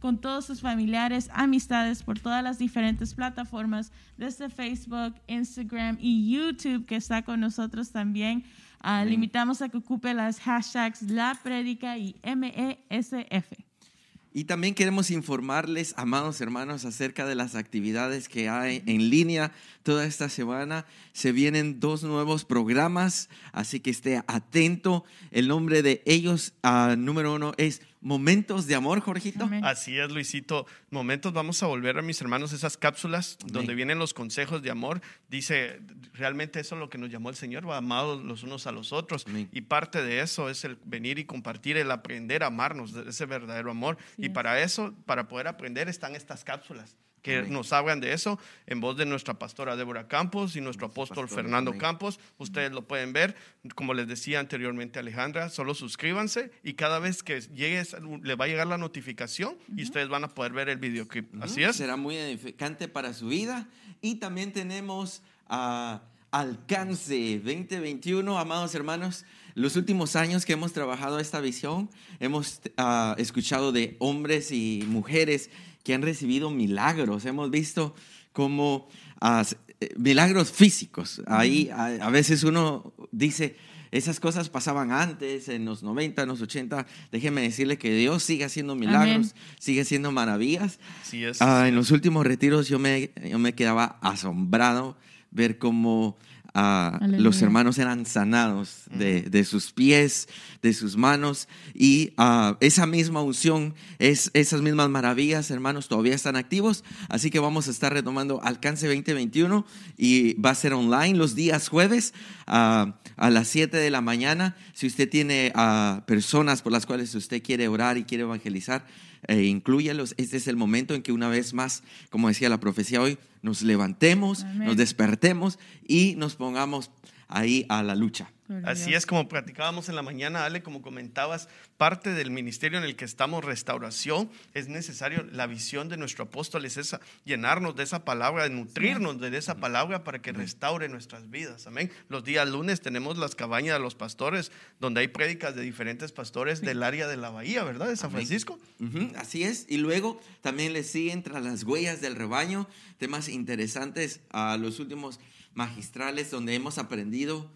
con todos sus familiares, amistades por todas las diferentes plataformas, desde Facebook, Instagram y YouTube, que está con nosotros también. Uh, le invitamos a que ocupe las hashtags La Prédica y MESF. Y también queremos informarles, amados hermanos, acerca de las actividades que hay en línea toda esta semana. Se vienen dos nuevos programas, así que esté atento. El nombre de ellos, uh, número uno, es Momentos de amor, Jorgito. Amén. Así es, Luisito. Momentos, vamos a volver a mis hermanos esas cápsulas Amén. donde vienen los consejos de amor. Dice, realmente eso es lo que nos llamó el Señor, va amados los unos a los otros. Amén. Y parte de eso es el venir y compartir, el aprender a amarnos, ese verdadero amor. Sí. Y para eso, para poder aprender, están estas cápsulas que amén. nos hablan de eso en voz de nuestra pastora Débora Campos y nuestro apóstol Fernando amén. Campos. Ustedes lo pueden ver, como les decía anteriormente Alejandra, solo suscríbanse y cada vez que llegue le va a llegar la notificación y ustedes van a poder ver el videoclip. Así es. Será muy edificante para su vida y también tenemos a uh, Alcance 2021, amados hermanos. Los últimos años que hemos trabajado esta visión, hemos uh, escuchado de hombres y mujeres que han recibido milagros. Hemos visto como uh, milagros físicos. Ahí a, a, veces uno dice, esas cosas pasaban antes, en los 90, en los 80. Déjeme decirle que Dios sigue haciendo milagros, Amén. sigue haciendo maravillas. Sí es. Uh, en los últimos retiros yo me, yo me quedaba asombrado ver cómo Uh, los hermanos eran sanados de, de, sus pies, de sus manos. Y uh, esa misma unción, es, esas mismas maravillas, hermanos, todavía están activos, así que vamos a estar retomando Alcance 2021 y va a ser online los días jueves uh, a las 7 de la mañana. Si usted tiene personas por las cuales usted quiere orar y quiere evangelizar, eh, incluyalos. Este es el momento en que una vez más, como decía la profecía hoy, nos levantemos, Amén. nos despertemos y nos pongamos ahí a la lucha. Así es como platicábamos en la mañana, Ale, como comentabas, parte del ministerio en el que estamos, restauración, es necesario, la visión de nuestro apóstol es esa, llenarnos de esa palabra, de nutrirnos de esa palabra para que restaure nuestras vidas. Amén. Los días lunes tenemos las cabañas de los pastores, donde hay prédicas de diferentes pastores del área de la bahía, ¿verdad? De San Francisco. Uh -huh, así es. Y luego también le siguen tras las huellas del rebaño, temas interesantes a los últimos magistrales donde hemos aprendido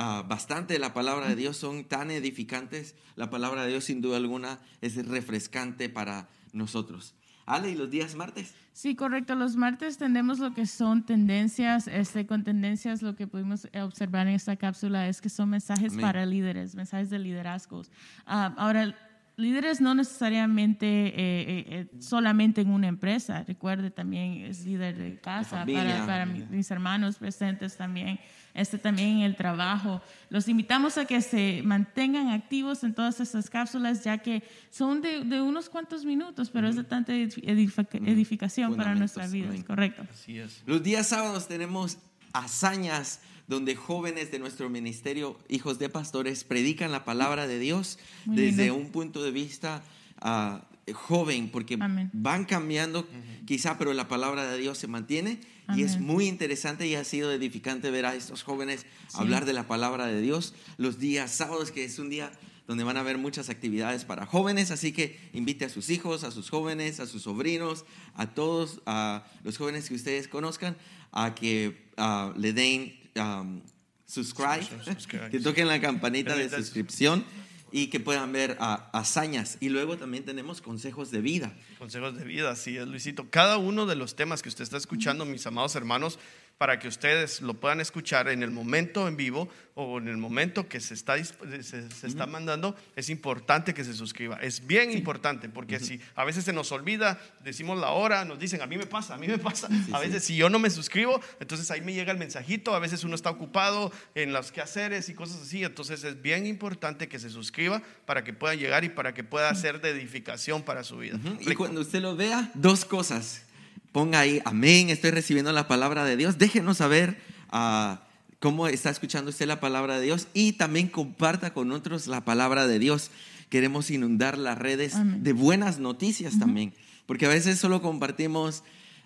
Uh, bastante de la palabra de Dios, son tan edificantes. La palabra de Dios, sin duda alguna, es refrescante para nosotros. Ale, ¿y los días martes? Sí, correcto. Los martes tenemos lo que son tendencias. Este, con tendencias, lo que pudimos observar en esta cápsula es que son mensajes Amén. para líderes, mensajes de liderazgos. Uh, ahora, líderes no necesariamente eh, eh, solamente en una empresa. Recuerde también es líder de casa de para, para, mis hermanos presentes también. Este también en el trabajo. Los invitamos a que se mantengan activos en todas estas cápsulas, ya que son de, de unos cuantos minutos, pero mm. es de tanta edific edificación mm. para nuestra vida. Correcto. Así es. Los días sábados tenemos hazañas donde jóvenes de nuestro ministerio, hijos de pastores, predican la palabra de Dios Muy desde lindo. un punto de vista uh, joven, porque Amén. van cambiando uh -huh. quizá, pero la palabra de Dios se mantiene Amén. y es muy interesante y ha sido edificante ver a estos jóvenes sí. hablar de la palabra de Dios los días sábados, que es un día donde van a haber muchas actividades para jóvenes, así que invite a sus hijos, a sus jóvenes, a sus sobrinos, a todos a los jóvenes que ustedes conozcan, a que uh, le den um, subscribe, que toquen la campanita de suscripción y que puedan ver uh, hazañas. Y luego también tenemos consejos de vida. Consejos de vida, sí, es Luisito. Cada uno de los temas que usted está escuchando, mis amados hermanos, para que ustedes lo puedan escuchar en el momento en vivo o en el momento que se está, se, se está mandando, es importante que se suscriba. Es bien sí. importante porque uh -huh. si a veces se nos olvida, decimos la hora, nos dicen, a mí me pasa, a mí me pasa. Sí, a veces sí. si yo no me suscribo, entonces ahí me llega el mensajito, a veces uno está ocupado en los quehaceres y cosas así, entonces es bien importante que se suscriba para que pueda llegar y para que pueda ser de edificación para su vida. Uh -huh. Y cuando usted lo vea, dos cosas ponga ahí, amén, estoy recibiendo la palabra de Dios. Déjenos saber uh, cómo está escuchando usted la palabra de Dios y también comparta con otros la palabra de Dios. Queremos inundar las redes amén. de buenas noticias uh -huh. también, porque a veces solo compartimos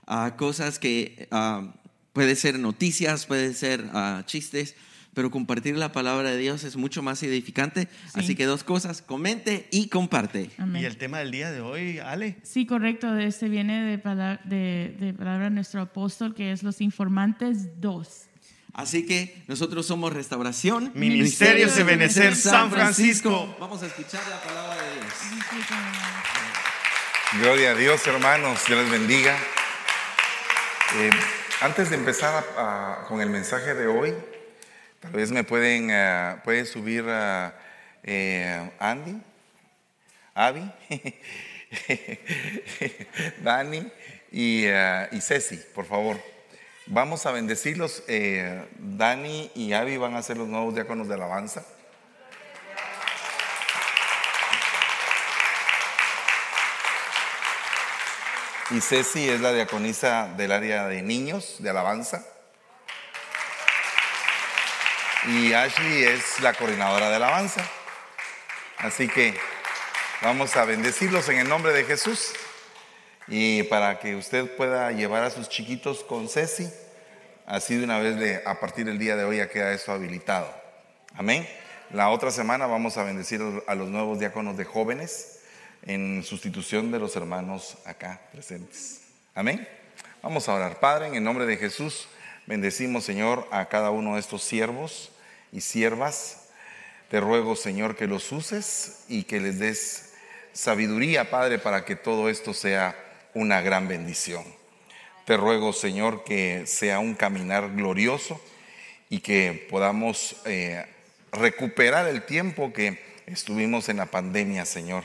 uh, cosas que uh, puede ser noticias, puede ser chistes, pero compartir la palabra de Dios es mucho más edificante. Así que dos cosas, comente y comparte. Y el tema del día de hoy, Ale. Sí, correcto. Este viene de, palabra de, de palabra nuestro apóstol, que es los informantes 2. Así que nosotros somos Restauración, Ministerio de Benecer San Francisco. Vamos a escuchar la palabra de Dios. Gloria a Dios, hermanos. Dios les bendiga. Eh, antes de empezar con el mensaje de hoy, tal vez me pueden uh, puede subir eh, Andy, Abby, Dani y, uh, y Ceci, por favor. Vamos a bendecirlos. Eh, Dani y Abby van a ser los nuevos diáconos de alabanza. Y Ceci es la diaconisa del área de niños, de alabanza. Y Ashley es la coordinadora de alabanza. Así que vamos a bendecirlos en el nombre de Jesús. Y para que usted pueda llevar a sus chiquitos con Ceci, así de una vez a partir del día de hoy ya queda eso habilitado. Amén. La otra semana vamos a bendecir a los nuevos diáconos de jóvenes en sustitución de los hermanos acá presentes. Amén. Vamos a orar. Padre, en el nombre de Jesús, bendecimos, Señor, a cada uno de estos siervos y siervas. Te ruego, Señor, que los uses y que les des sabiduría, Padre, para que todo esto sea una gran bendición. Te ruego, Señor, que sea un caminar glorioso y que podamos eh, recuperar el tiempo que estuvimos en la pandemia, Señor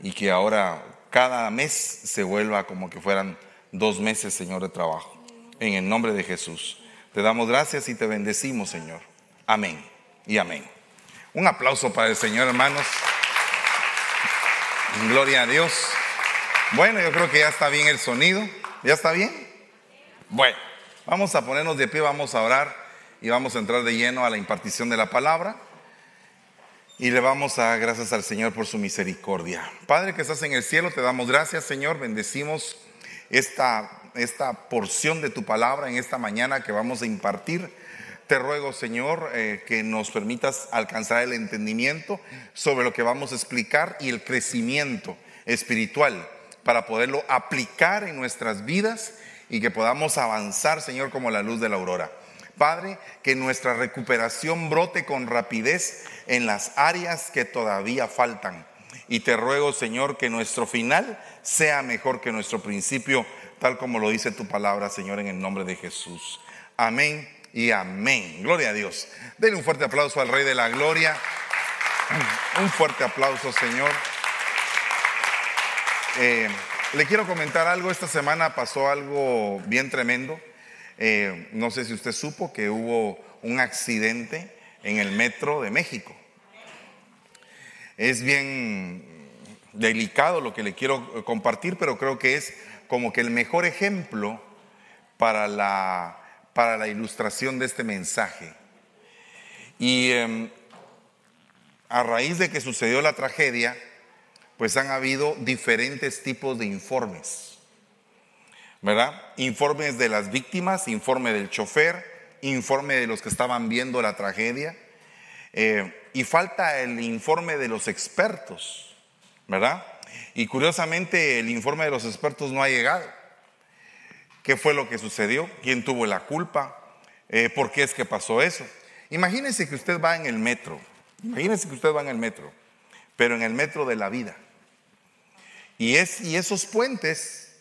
y que ahora cada mes se vuelva como que fueran dos meses, Señor, de trabajo. En el nombre de Jesús. Te damos gracias y te bendecimos, Señor. Amén y amén. Un aplauso para el Señor, hermanos. Gloria a Dios. Bueno, yo creo que ya está bien el sonido. ¿Ya está bien? Bueno, vamos a ponernos de pie, vamos a orar y vamos a entrar de lleno a la impartición de la palabra. Y le vamos a dar gracias al Señor por su misericordia. Padre que estás en el cielo, te damos gracias, Señor. Bendecimos esta, esta porción de tu palabra en esta mañana que vamos a impartir. Te ruego, Señor, eh, que nos permitas alcanzar el entendimiento sobre lo que vamos a explicar y el crecimiento espiritual para poderlo aplicar en nuestras vidas y que podamos avanzar, Señor, como la luz de la aurora. Padre, que nuestra recuperación brote con rapidez en las áreas que todavía faltan. Y te ruego, Señor, que nuestro final sea mejor que nuestro principio, tal como lo dice tu palabra, Señor, en el nombre de Jesús. Amén y amén. Gloria a Dios. Denle un fuerte aplauso al Rey de la Gloria. Un fuerte aplauso, Señor. Eh, le quiero comentar algo. Esta semana pasó algo bien tremendo. Eh, no sé si usted supo que hubo un accidente en el metro de México. Es bien delicado lo que le quiero compartir, pero creo que es como que el mejor ejemplo para la, para la ilustración de este mensaje. Y em, a raíz de que sucedió la tragedia, pues han habido diferentes tipos de informes, ¿verdad? Informes de las víctimas, informe del chofer, informe de los que estaban viendo la tragedia eh, y falta el informe de los expertos, ¿verdad? Y curiosamente el informe de los expertos no ha llegado. ¿Qué fue lo que sucedió? ¿Quién tuvo la culpa? Eh, ¿Por qué es que pasó eso? Imagínense que usted va en el metro, imagínense que usted va en el metro, pero en el metro de la vida. Y, es, y esos puentes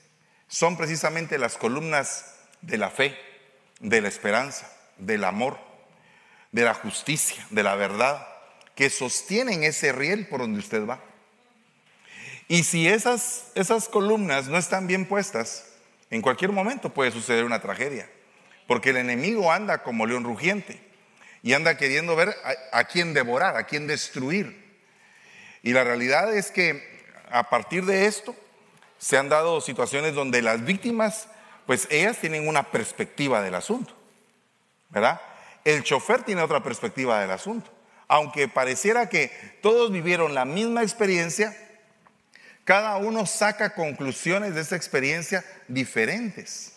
son precisamente las columnas de la fe de la esperanza, del amor, de la justicia, de la verdad, que sostienen ese riel por donde usted va. Y si esas, esas columnas no están bien puestas, en cualquier momento puede suceder una tragedia, porque el enemigo anda como león rugiente y anda queriendo ver a, quién devorar, a quién destruir. Y la realidad es que a partir de esto se han dado situaciones donde las víctimas pues ellas tienen una perspectiva del asunto, ¿verdad? El chofer tiene otra perspectiva del asunto. Aunque pareciera que todos vivieron la misma experiencia, cada uno saca conclusiones de esa experiencia diferentes.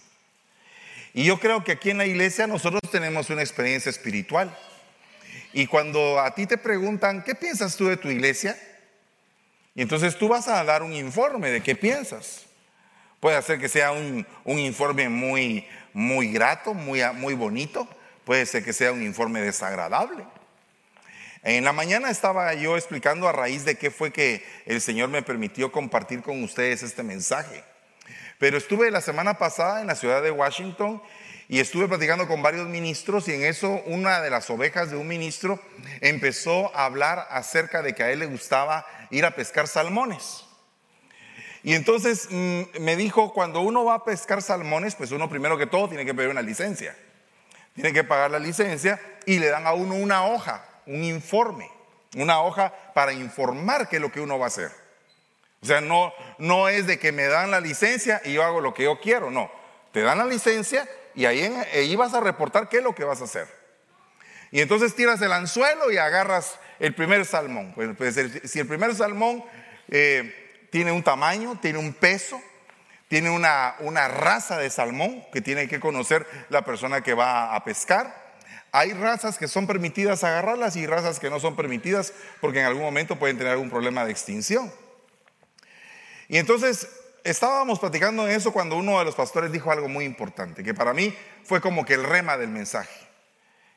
Y yo creo que aquí en la iglesia nosotros tenemos una experiencia espiritual. Y cuando a ti te preguntan, ¿qué piensas tú de tu iglesia? Entonces tú vas a dar un informe de qué piensas. Puede ser que sea un, informe muy, muy grato, muy, muy bonito. Puede ser que sea un informe desagradable. En la mañana estaba yo explicando a raíz de qué fue que el Señor me permitió compartir con ustedes este mensaje. Pero estuve la semana pasada en la ciudad de Washington y estuve platicando con varios ministros y en eso una de las ovejas de un ministro empezó a hablar acerca de que a él le gustaba ir a pescar salmones. Y entonces mm, me dijo, cuando uno va a pescar salmones, pues uno primero que todo tiene que pedir una licencia. Tiene que pagar la licencia y le dan a uno una hoja, un informe, una hoja para informar qué es lo que uno va a hacer. O sea, no, no es de que me dan la licencia y yo hago lo que yo quiero, no. Te dan la licencia y ahí, vas a reportar qué es lo que vas a hacer. Y entonces tiras el anzuelo y agarras el primer salmón. Pues, si el primer salmón eh, tiene un tamaño, tiene un peso, tiene una, una raza de salmón que tiene que conocer la persona que va a pescar. Hay razas que son permitidas agarrarlas y razas que no son permitidas porque en algún momento pueden tener algún problema de extinción. Y entonces estábamos platicando en eso cuando uno de los pastores dijo algo muy importante, que para mí fue como que el rema del mensaje.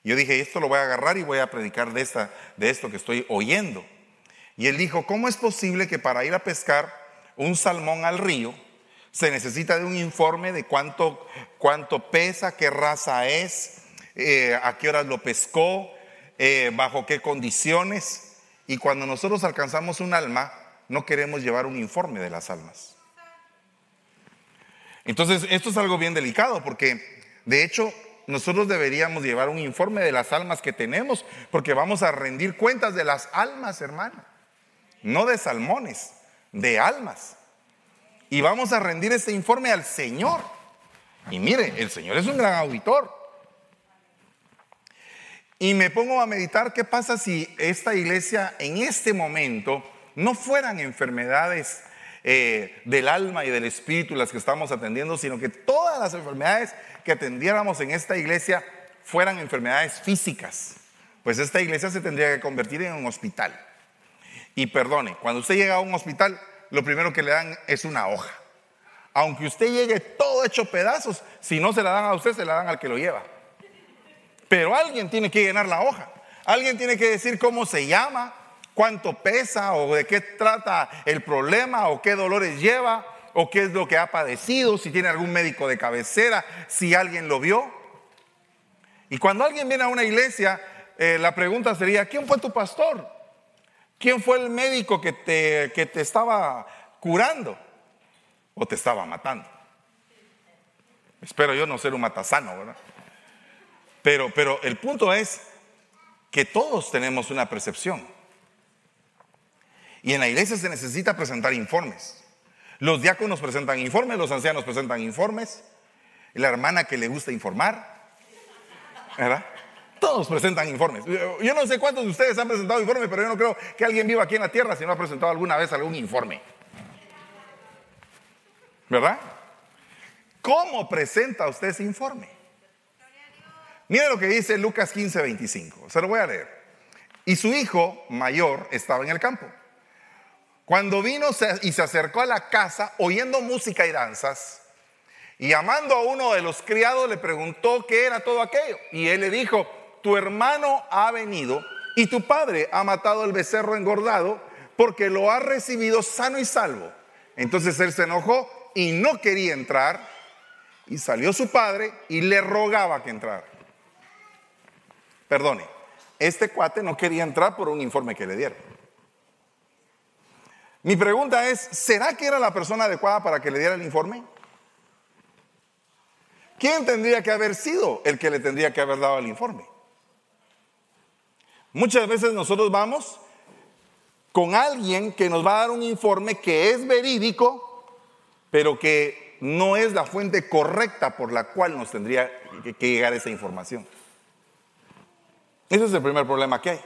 Yo dije, esto lo voy a agarrar y voy a predicar de, esta, de esto que estoy oyendo. Y él dijo, ¿cómo es posible que para ir a pescar un salmón al río se necesita de un informe de cuánto, cuánto pesa, qué raza es, eh, a qué horas lo pescó, eh, bajo qué condiciones? Y cuando nosotros alcanzamos un alma, no queremos llevar un informe de las almas. Entonces, esto es algo bien delicado porque, de hecho, nosotros deberíamos llevar un informe de las almas que tenemos porque vamos a rendir cuentas de las almas, hermano. No de salmones, de almas. Y vamos a rendir ese informe al Señor. Y mire, el Señor es un gran auditor. Y me pongo a meditar qué pasa si esta iglesia en este momento no fueran enfermedades eh, del alma y del espíritu las que estamos atendiendo, sino que todas las enfermedades que atendiéramos en esta iglesia fueran enfermedades físicas. Pues esta iglesia se tendría que convertir en un hospital. Y perdone, cuando usted llega a un hospital, lo primero que le dan es una hoja. Aunque usted llegue todo hecho pedazos, si no se la dan a usted, se la dan al que lo lleva. Pero alguien tiene que llenar la hoja. Alguien tiene que decir cómo se llama, cuánto pesa o de qué trata el problema o qué dolores lleva o qué es lo que ha padecido, si tiene algún médico de cabecera, si alguien lo vio. Y cuando alguien viene a una iglesia, eh, la pregunta sería, ¿quién fue tu pastor? ¿Quién fue el médico que te, que te estaba curando o te estaba matando? Espero yo no ser un matasano, ¿verdad? Pero, pero el punto es que todos tenemos una percepción. Y en la iglesia se necesita presentar informes. Los diáconos presentan informes, los ancianos presentan informes, la hermana que le gusta informar, ¿verdad? Todos presentan informes. Yo no sé cuántos de ustedes han presentado informes, pero yo no creo que alguien viva aquí en la tierra si no ha presentado alguna vez algún informe. ¿Verdad? ¿Cómo presenta usted ese informe? Mire lo que dice Lucas 15, 25. Se lo voy a leer. Y su hijo mayor estaba en el campo. Cuando vino y se acercó a la casa oyendo música y danzas, y llamando a uno de los criados le preguntó qué era todo aquello. Y él le dijo, tu hermano ha venido y tu padre ha matado el becerro engordado porque lo ha recibido sano y salvo. Entonces él se enojó y no quería entrar. Y salió su padre y le rogaba que entrara. Perdone, este cuate no quería entrar por un informe que le dieron. Mi pregunta es, ¿será que era la persona adecuada para que le diera el informe? ¿Quién tendría que haber sido el que le tendría que haber dado el informe? Muchas veces nosotros vamos con alguien que nos va a dar un informe que es verídico, pero que no es la fuente correcta por la cual nos tendría que, llegar esa información. Ese es el primer problema que hay.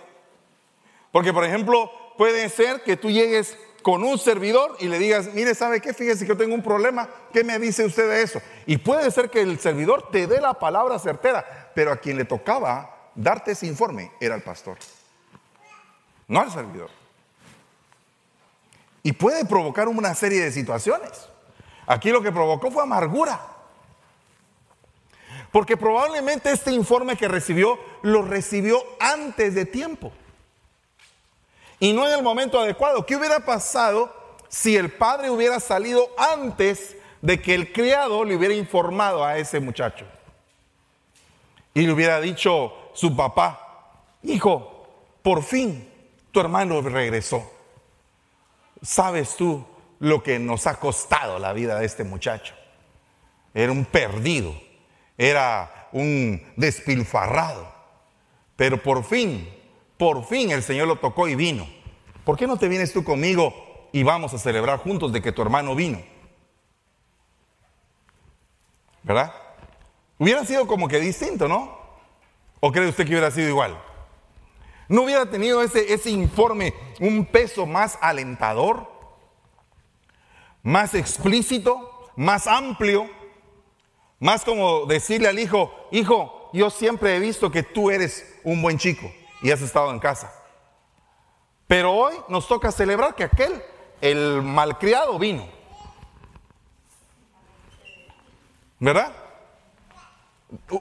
Porque, por ejemplo, puede ser que tú llegues con un servidor y le digas, mire, ¿sabe qué? Fíjese que yo tengo un problema, ¿qué me dice usted de eso? Y puede ser que el servidor te dé la palabra certera, pero a quien le tocaba darte ese informe era el pastor, no al servidor. Y puede provocar una serie de situaciones. Aquí lo que provocó fue amargura. Porque probablemente este informe que recibió lo recibió antes de tiempo. Y no en el momento adecuado. ¿Qué hubiera pasado si el padre hubiera salido antes de que el criado le hubiera informado a ese muchacho? Y le hubiera dicho su papá, hijo, por fin tu hermano regresó. ¿Sabes tú lo que nos ha costado la vida de este muchacho? Era un perdido, era un despilfarrado, pero por fin, por fin el Señor lo tocó y vino. ¿Por qué no te vienes tú conmigo y vamos a celebrar juntos de que tu hermano vino? ¿Verdad? Hubiera sido como que distinto, ¿no? ¿O cree usted que hubiera sido igual? ¿No hubiera tenido ese, ese informe un peso más alentador, más explícito, más amplio, más como decirle al hijo, hijo, yo siempre he visto que tú eres un buen chico y has estado en casa. Pero hoy nos toca celebrar que aquel, el malcriado, vino. ¿Verdad?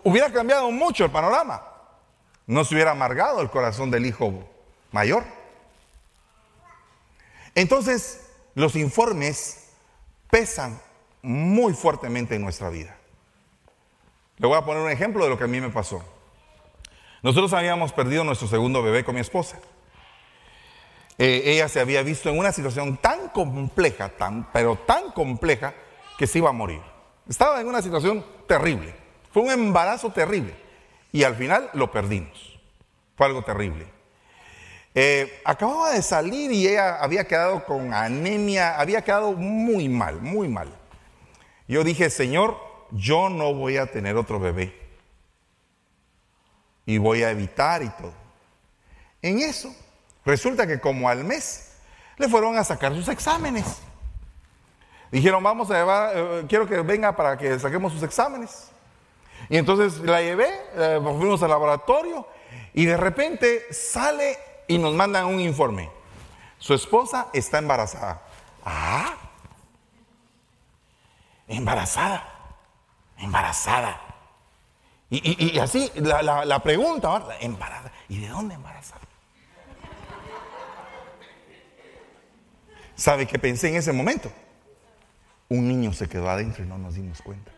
Hubiera cambiado mucho el panorama no se hubiera amargado el corazón del hijo mayor. Entonces, los informes pesan muy fuertemente en nuestra vida. Le voy a poner un ejemplo de lo que a mí me pasó. Nosotros habíamos perdido nuestro segundo bebé con mi esposa. Eh, ella se había visto en una situación tan compleja, tan, pero tan compleja, que se iba a morir. Estaba en una situación terrible. Fue un embarazo terrible y al final lo perdimos. Fue algo terrible. Eh, acababa de salir y ella había quedado con anemia, había quedado muy mal, muy mal. Yo dije, Señor, yo no voy a tener otro bebé. Y voy a evitar y todo. En eso, resulta que como al mes, le fueron a sacar sus exámenes. Dijeron, vamos a llevar, eh, quiero que venga para que saquemos sus exámenes. Y entonces la llevé, eh, fuimos al laboratorio y de repente sale y nos mandan un informe. Su esposa está embarazada. Ah, embarazada, embarazada. Y, así la, pregunta, embarazada. ¿Y de dónde embarazada? ¿Sabe qué pensé en ese momento? Un niño se quedó adentro y no nos dimos cuenta.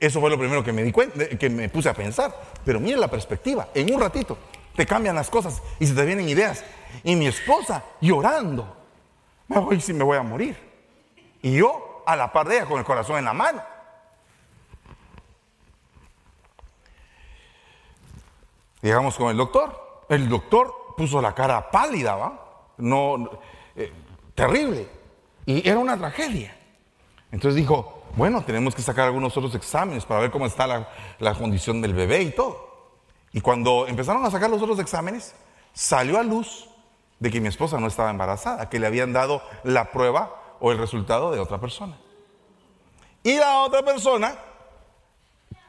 Eso fue lo primero que me di cuenta, que me puse a pensar. Pero mire la perspectiva, en un ratito te cambian las cosas y se te vienen ideas. Y mi esposa llorando, me voy si me voy a morir. Y yo a la par de ella con el corazón en la mano. Llegamos con el doctor. El doctor puso la cara pálida, ¿va? No, eh, terrible. Y era una tragedia. Entonces dijo, bueno, tenemos que sacar algunos otros exámenes para ver cómo está la, condición del bebé y todo. Y cuando empezaron a sacar los otros exámenes, salió a luz de que mi esposa no estaba embarazada, que le habían dado la prueba o el resultado de otra persona. Y la otra persona,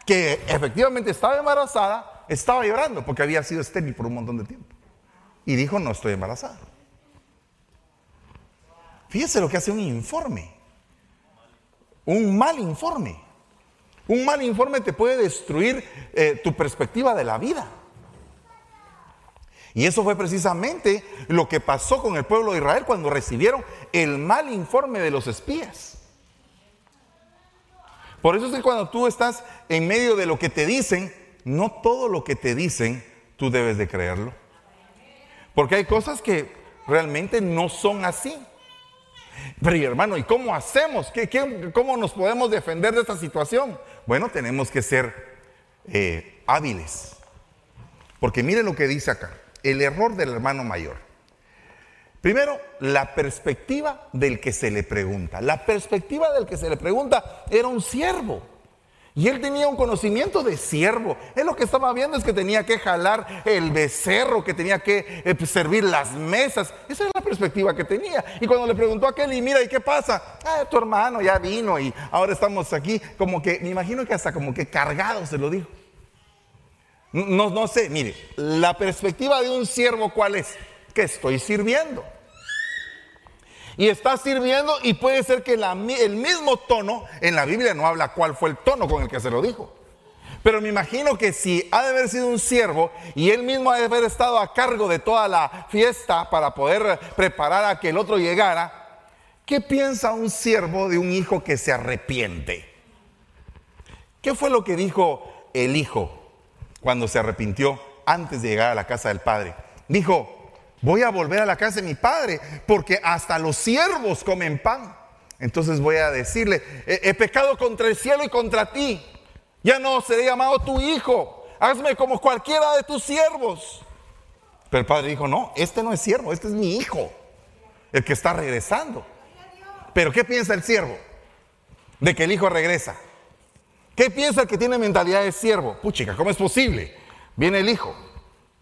que efectivamente estaba embarazada, estaba llorando porque había sido estéril por un montón de tiempo. Y dijo, no estoy embarazada. Fíjese lo que hace un informe. Un mal informe. Un mal informe te puede destruir eh, tu perspectiva de la vida. Y eso fue precisamente lo que pasó con el pueblo de Israel cuando recibieron el mal informe de los espías. Por eso es que cuando tú estás en medio de lo que te dicen, no todo lo que te dicen tú debes de creerlo. Porque hay cosas que realmente no son así. Pero hermano, ¿y cómo hacemos? ¿Qué, cómo nos podemos defender de esta situación? Bueno, tenemos que ser eh, hábiles. Porque miren lo que dice acá, el error del hermano mayor. Primero, la perspectiva del que se le pregunta. La perspectiva del que se le pregunta era un siervo. Y él tenía un conocimiento de siervo. Él lo que estaba viendo es que tenía que jalar el becerro, que tenía que eh, pues, servir las mesas. Esa es la perspectiva que tenía. Y cuando le preguntó a Kelly, mira, ¿y qué pasa? Ah, tu hermano ya vino y ahora estamos aquí. Como que, me imagino que hasta como que cargado se lo dijo. No, no sé, mire, la perspectiva de un siervo, ¿cuál es? Que estoy sirviendo. Y está sirviendo y puede ser que el mismo tono, en la Biblia no habla cuál fue el tono con el que se lo dijo. Pero me imagino que si ha de haber sido un siervo y él mismo ha de haber estado a cargo de toda la fiesta para poder preparar a que el otro llegara, ¿qué piensa un siervo de un hijo que se arrepiente? ¿Qué fue lo que dijo el hijo cuando se arrepintió antes de llegar a la casa del padre. Dijo, voy a volver a la casa de mi padre porque hasta los siervos comen pan. Entonces voy a decirle, he, pecado contra el cielo y contra ti. Ya no seré llamado tu hijo. Hazme como cualquiera de tus siervos. Pero el padre dijo, no, este no es siervo, este es mi hijo, el que está regresando. Pero ¿qué piensa el siervo? De que el hijo regresa. ¿Qué piensa el que tiene mentalidad de siervo? Puchica, ¿cómo es posible? Viene el hijo.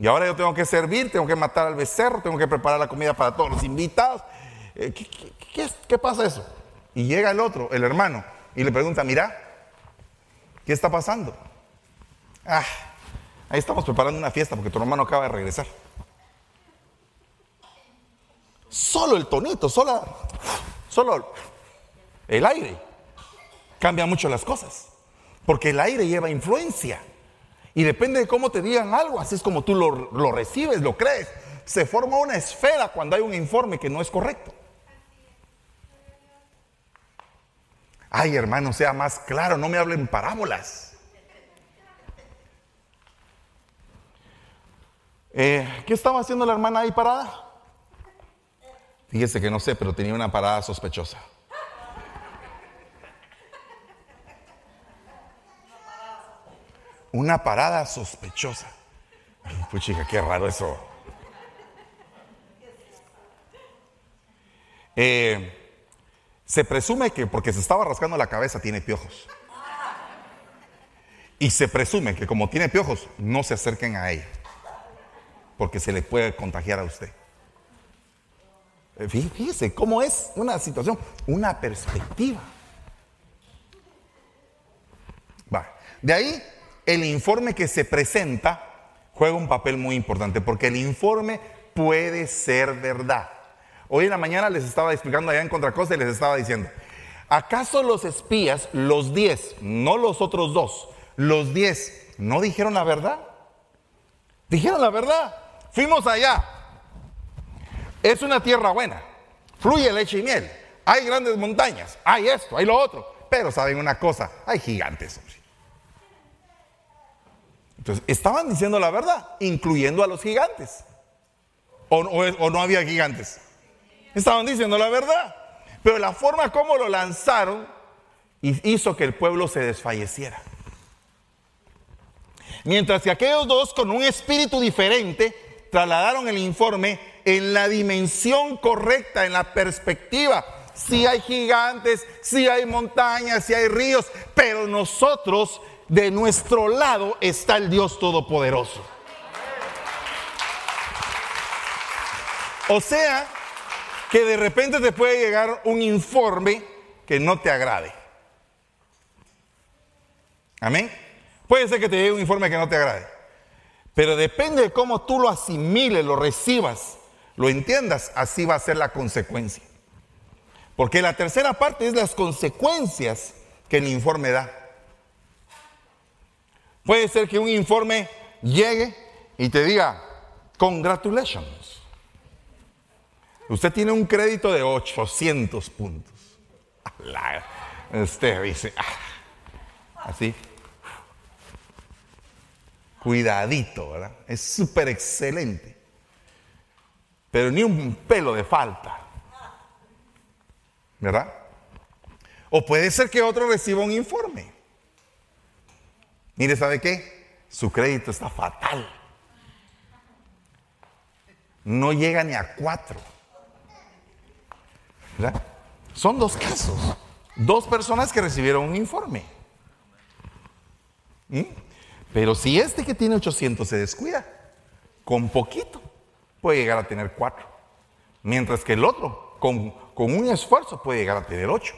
Y ahora yo tengo que servir, tengo que matar al becerro, tengo que preparar la comida para todos los invitados. Eh, ¿Qué, pasa eso? Y llega el otro, el hermano, y le pregunta, mira, ¿qué está pasando? Ah, ahí estamos preparando una fiesta porque tu hermano acaba de regresar. Solo el tonito, solo, solo el aire cambia mucho las cosas. Porque el aire lleva influencia. Y depende de cómo te digan algo, así es como tú lo, recibes, lo crees. Se forma una esfera cuando hay un informe que no es correcto. Ay, hermano, sea más claro, no me hablen parábolas. Eh, ¿Qué estaba haciendo la hermana ahí parada? Fíjese que no sé, pero tenía una parada sospechosa. Una parada sospechosa. Pues qué raro eso. Eh, se presume que porque se estaba rascando la cabeza tiene piojos. Y se presume que como tiene piojos, no se acerquen a ella. Porque se le puede contagiar a usted. Eh, fíjese cómo es una situación, una perspectiva. Va. De ahí el informe que se presenta juega un papel muy importante porque el informe puede ser verdad. Hoy en la mañana les estaba explicando allá en Contracosta y les estaba diciendo, ¿acaso los espías, los diez, no los otros dos, los diez, no dijeron la verdad? Dijeron la verdad. Fuimos allá. Es una tierra buena. Fluye leche y miel. Hay grandes montañas. Hay esto, hay lo otro. Pero saben una cosa, hay gigantes. Entonces, estaban diciendo la verdad, incluyendo a los gigantes. ¿O, no había gigantes? Estaban diciendo la verdad. Pero la forma como lo lanzaron hizo que el pueblo se desfalleciera. Mientras que aquellos dos con un espíritu diferente trasladaron el informe en la dimensión correcta, en la perspectiva. Si hay gigantes, si hay montañas, si hay ríos, pero nosotros de nuestro lado está el Dios Todopoderoso. O sea, que de repente te puede llegar un informe que no te agrade. Amén. Puede ser que te llegue un informe que no te agrade. Pero depende de cómo tú lo asimiles, lo recibas, lo entiendas, así va a ser la consecuencia. Porque la tercera parte es las consecuencias que el informe da. Puede ser que un informe llegue y te diga, congratulations. Usted tiene un crédito de 800 puntos. Usted dice, ah, así. Cuidadito, ¿verdad? Es súper excelente. Pero ni un pelo de falta. ¿Verdad? O puede ser que otro reciba un informe. Mire, ¿sabe qué? Su crédito está fatal. No llega ni a cuatro. Son dos casos. Dos personas que recibieron un informe. ¿Mm? Pero si este que tiene 800 se descuida, con poquito puede llegar a tener cuatro. Mientras que el otro, con un esfuerzo, puede llegar a tener ocho.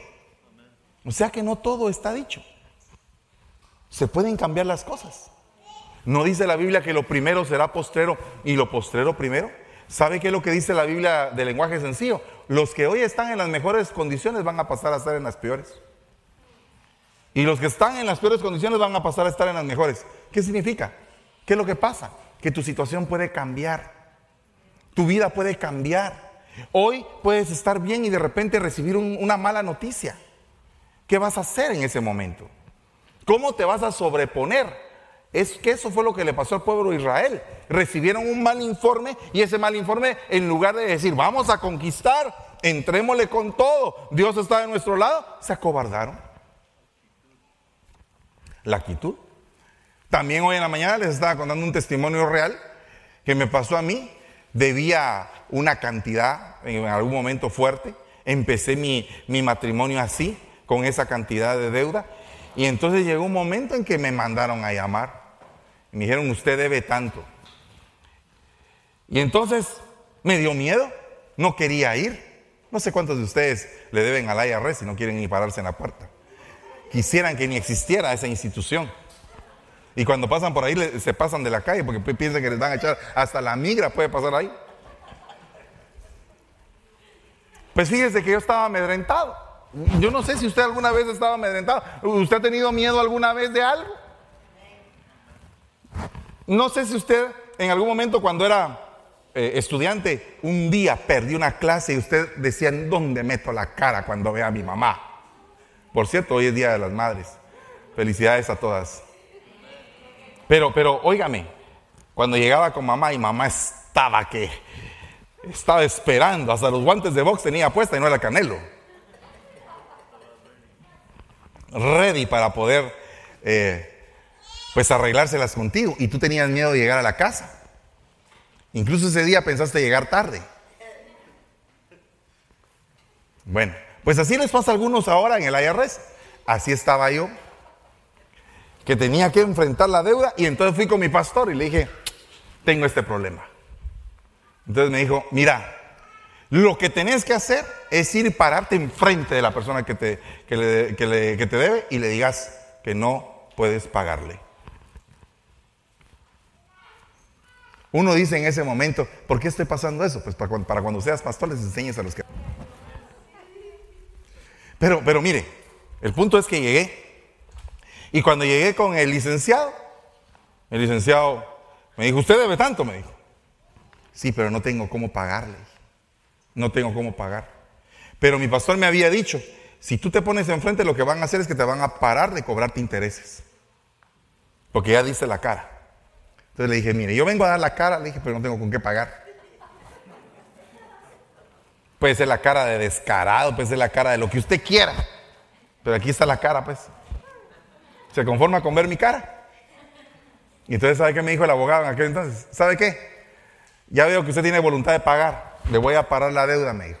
O sea que no todo está dicho se pueden cambiar las cosas. ¿No dice la Biblia que lo primero será postrero y lo postrero primero? ¿Sabe qué es lo que dice la Biblia de lenguaje sencillo? Los que hoy están en las mejores condiciones van a pasar a estar en las peores. Y los que están en las peores condiciones van a pasar a estar en las mejores. ¿Qué significa? ¿Qué es lo que pasa? Que tu situación puede cambiar. Tu vida puede cambiar. Hoy puedes estar bien y de repente recibir una mala noticia. ¿Qué vas a hacer en ese momento? ¿Cómo te vas a sobreponer? Es que eso fue lo que le pasó al pueblo de Israel. Recibieron un mal informe y ese mal informe, en lugar de decir, vamos a conquistar, entrémosle con todo, Dios está de nuestro lado, se acobardaron. La actitud. También hoy en la mañana les estaba contando un testimonio real que me pasó a mí. Debía una cantidad en algún momento fuerte. Empecé mi, mi matrimonio así, con esa cantidad de deuda. Y entonces llegó un momento en que me mandaron a llamar me dijeron, usted debe tanto. Y entonces me dio miedo, no quería ir. No sé cuántos de ustedes le deben al IRS y no quieren ni pararse en la puerta. Quisieran que ni existiera esa institución. Y cuando pasan por ahí se pasan de la calle porque piensan que les van a echar hasta la migra puede pasar ahí. Pues fíjese que yo estaba amedrentado. Yo no sé si usted alguna vez estaba amedrentado. ¿Usted ha tenido miedo alguna vez de algo? No sé si usted en algún momento cuando era eh, estudiante, un día perdió una clase y usted decía, ¿dónde meto la cara cuando vea a mi mamá? Por cierto, hoy es Día de las Madres. Felicidades a todas. Pero, pero, óigame, cuando llegaba con mamá y mamá estaba que estaba esperando, hasta los guantes de box tenía puesta y no era canelo. Ready para poder eh, pues arreglárselas contigo. Y tú tenías miedo de llegar a la casa. Incluso ese día pensaste llegar tarde. Bueno, pues así les pasa a algunos ahora en el IRS. Así estaba yo, que tenía que enfrentar la deuda y entonces fui con mi pastor y le dije, tengo este problema. Entonces me dijo, mira, lo que tenés que hacer es ir y pararte enfrente de la persona que te, que, que te debe y le digas que no puedes pagarle. Uno dice en ese momento, ¿por qué estoy pasando eso? Pues para cuando, seas pastor les enseñes a los que... Pero, pero mire, el punto es que llegué. Y cuando llegué con el licenciado, el licenciado me dijo, usted debe tanto, me dijo. Sí, pero no tengo cómo pagarle. No tengo cómo pagar. Pero mi pastor me había dicho, si tú te pones enfrente, lo que van a hacer es que te van a parar de cobrarte intereses. Porque ya dice la cara. Entonces le dije, mire, yo vengo a dar la cara, le dije, pero no tengo con qué pagar. Puede ser la cara de descarado, puede ser la cara de lo que usted quiera. Pero aquí está la cara, pues. ¿Se conforma con ver mi cara? Y entonces, ¿sabe qué me dijo el abogado en aquel entonces? ¿Sabe qué? Ya veo que usted tiene voluntad de pagar. Le voy a parar la deuda, me dijo.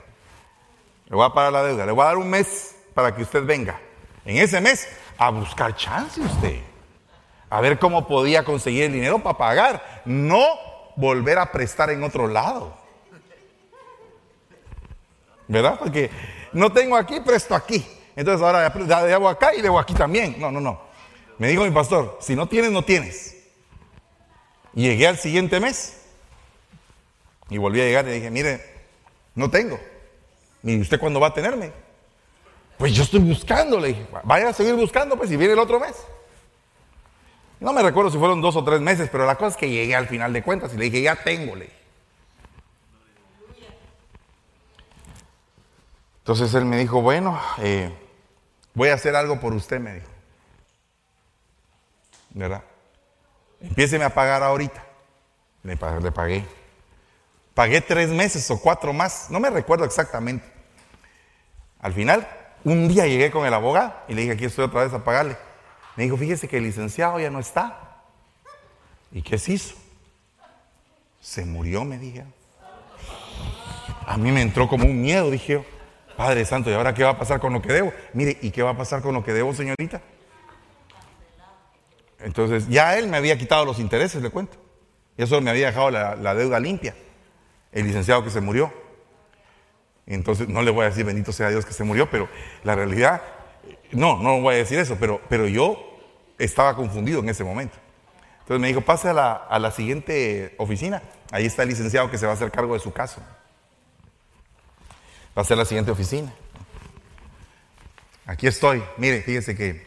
Le voy a parar la deuda. Le voy a dar un mes para que usted venga. En ese mes, a buscar chance usted a ver cómo podía conseguir el dinero para pagar, no volver a prestar en otro lado. ¿Verdad? Porque no tengo aquí, presto aquí. Entonces ahora debo acá y debo aquí también. No, no, no. Me dijo mi pastor, si no tienes, no tienes. Llegué al siguiente mes. Y volví a llegar y dije, mire, no tengo. ¿Y usted cuándo va a tenerme? Pues yo estoy buscando, le dije. Vaya a seguir buscando, pues, si viene el otro mes. No me recuerdo si fueron dos o tres meses, pero la cosa es que llegué al final de cuentas y le dije, ya tengo, le Entonces él me dijo, bueno, eh, voy a hacer algo por usted, me dijo. ¿Verdad? Empiéceme a pagar ahorita. Le pagué. Pagué tres meses o cuatro más, no me recuerdo exactamente. Al final, un día llegué con el abogado y le dije, aquí estoy otra vez a pagarle. Me dijo, fíjese que el licenciado ya no está. ¿Y qué se hizo? Se murió, me dije. A mí me entró como un miedo, dije Padre Santo, ¿y ahora qué va a pasar con lo que debo? Mire, ¿y qué va a pasar con lo que debo, señorita? Entonces, ya él me había quitado los intereses, le cuento. Y eso me había dejado la, la deuda limpia. El licenciado que se murió. Entonces, no le voy a decir bendito sea Dios que se murió, pero la realidad no, no voy a decir eso, pero, pero yo estaba confundido en ese momento. Entonces me dijo, pase a la, a la siguiente oficina. Ahí está el licenciado que se va a hacer cargo de su caso. Va a la siguiente oficina. Aquí estoy. Mire, fíjese que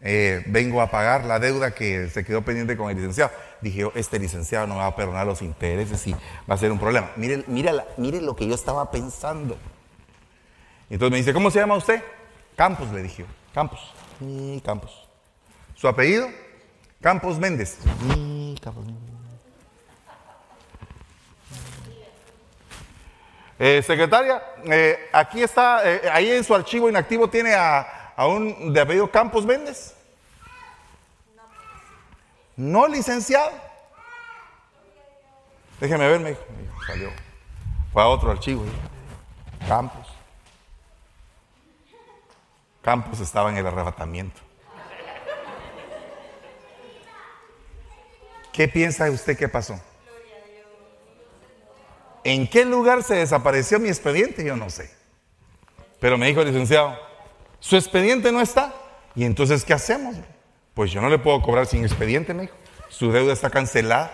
eh, vengo a pagar la deuda que se quedó pendiente con el licenciado. Dije, este licenciado no va a perdonar los intereses y va a ser un problema. Mire, mire, mire lo que yo estaba pensando. Entonces me dice, ¿cómo se llama usted? Campos, le dije. Campos. Y Campos. ¿Su apellido? Campos Méndez. Eh, secretaria, eh, aquí está, eh, ahí en su archivo inactivo tiene a, un de apellido Campos Méndez. No licenciado. Déjeme ver, me dijo. Salió. Fue a otro archivo. Campos. Campos estaba en el arrebatamiento. ¿Qué piensa usted que pasó? ¿En qué lugar se desapareció mi expediente? Yo no sé. Pero me dijo el licenciado, su expediente no está. ¿Y entonces qué hacemos? Pues yo no le puedo cobrar sin expediente, me dijo. Su deuda está cancelada.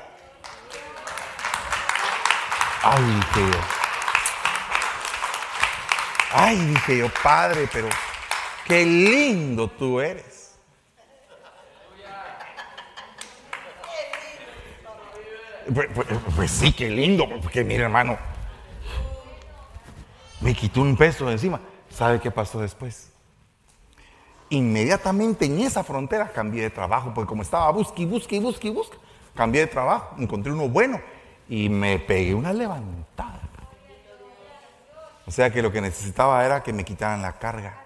Ay, dije yo. Ay, dije yo, padre, pero qué lindo tú eres. Pues, pues, pues, sí, qué lindo, porque mire hermano, me quitó un peso de encima. ¿Sabe qué pasó después? Inmediatamente en esa frontera cambié de trabajo, porque como estaba busque busque busque busque, cambié de trabajo, encontré uno bueno y me pegué una levantada. O sea que lo que necesitaba era que me quitaran la carga.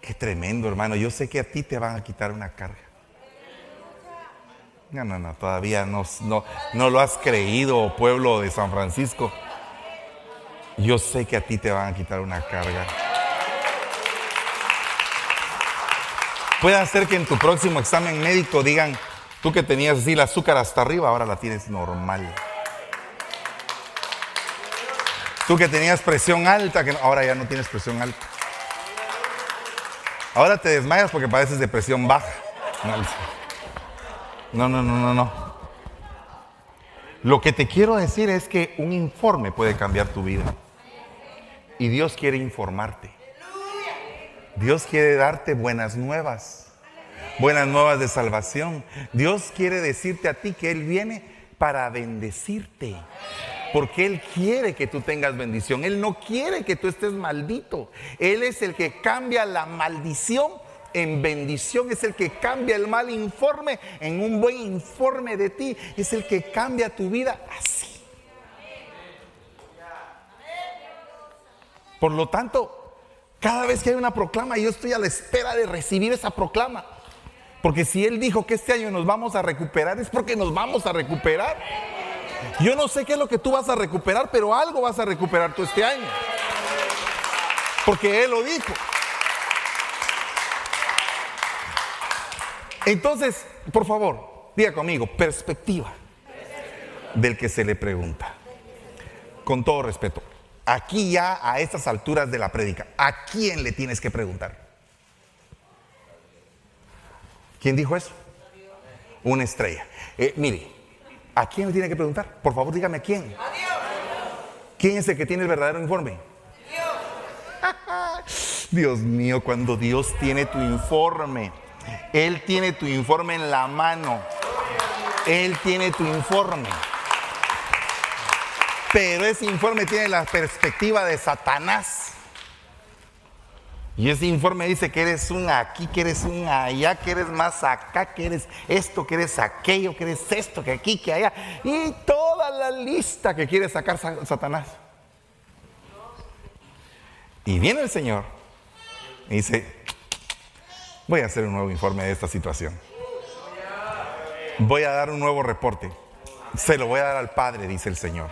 Qué tremendo, hermano. Yo sé que a ti te van a quitar una carga. No, no, no, todavía no, no, lo has creído, pueblo de San Francisco. Yo sé que a ti te van a quitar una carga. Puede ser que en tu próximo examen médico digan, tú que tenías así el azúcar hasta arriba, ahora la tienes normal. Tú que tenías presión alta, que ahora ya no tienes presión alta. Ahora te desmayas porque padeces de presión baja. No, no, no, no, no. Lo que te quiero decir es que un informe puede cambiar tu vida. Y Dios quiere informarte. Dios quiere darte buenas nuevas. Buenas nuevas de salvación. Dios quiere decirte a ti que Él viene para bendecirte. Porque Él quiere que tú tengas bendición. Él no quiere que tú estés maldito. Él es el que cambia la maldición en bendición, es el que cambia el mal informe en un buen informe de ti, es el que cambia tu vida así. Por lo tanto, cada vez que hay una proclama, yo estoy a la espera de recibir esa proclama. Porque si Él dijo que este año nos vamos a recuperar, es porque nos vamos a recuperar. Yo no sé qué es lo que tú vas a recuperar, pero algo vas a recuperar tú este año. Porque Él lo dijo. Entonces, por favor, diga conmigo, perspectiva del que se le pregunta. Con todo respeto, aquí ya a estas alturas de la prédica, ¿a quién le tienes que preguntar? ¿Quién dijo eso? Una estrella. Eh, mire, ¿a quién le tiene que preguntar? Por favor, dígame a quién. ¿Quién es el que tiene el verdadero informe? Dios mío, cuando Dios tiene tu informe, él tiene tu informe en la mano. Él tiene tu informe. Pero ese informe tiene la perspectiva de Satanás. Y ese informe dice que eres un aquí, que eres un allá, que eres más acá, que eres esto, que eres aquello, que eres esto, que aquí, que allá. Y toda la lista que quiere sacar Satanás. Y viene el Señor y dice, Voy a hacer un nuevo informe de esta situación. Voy a dar un nuevo reporte. Se lo voy a dar al Padre, dice el Señor.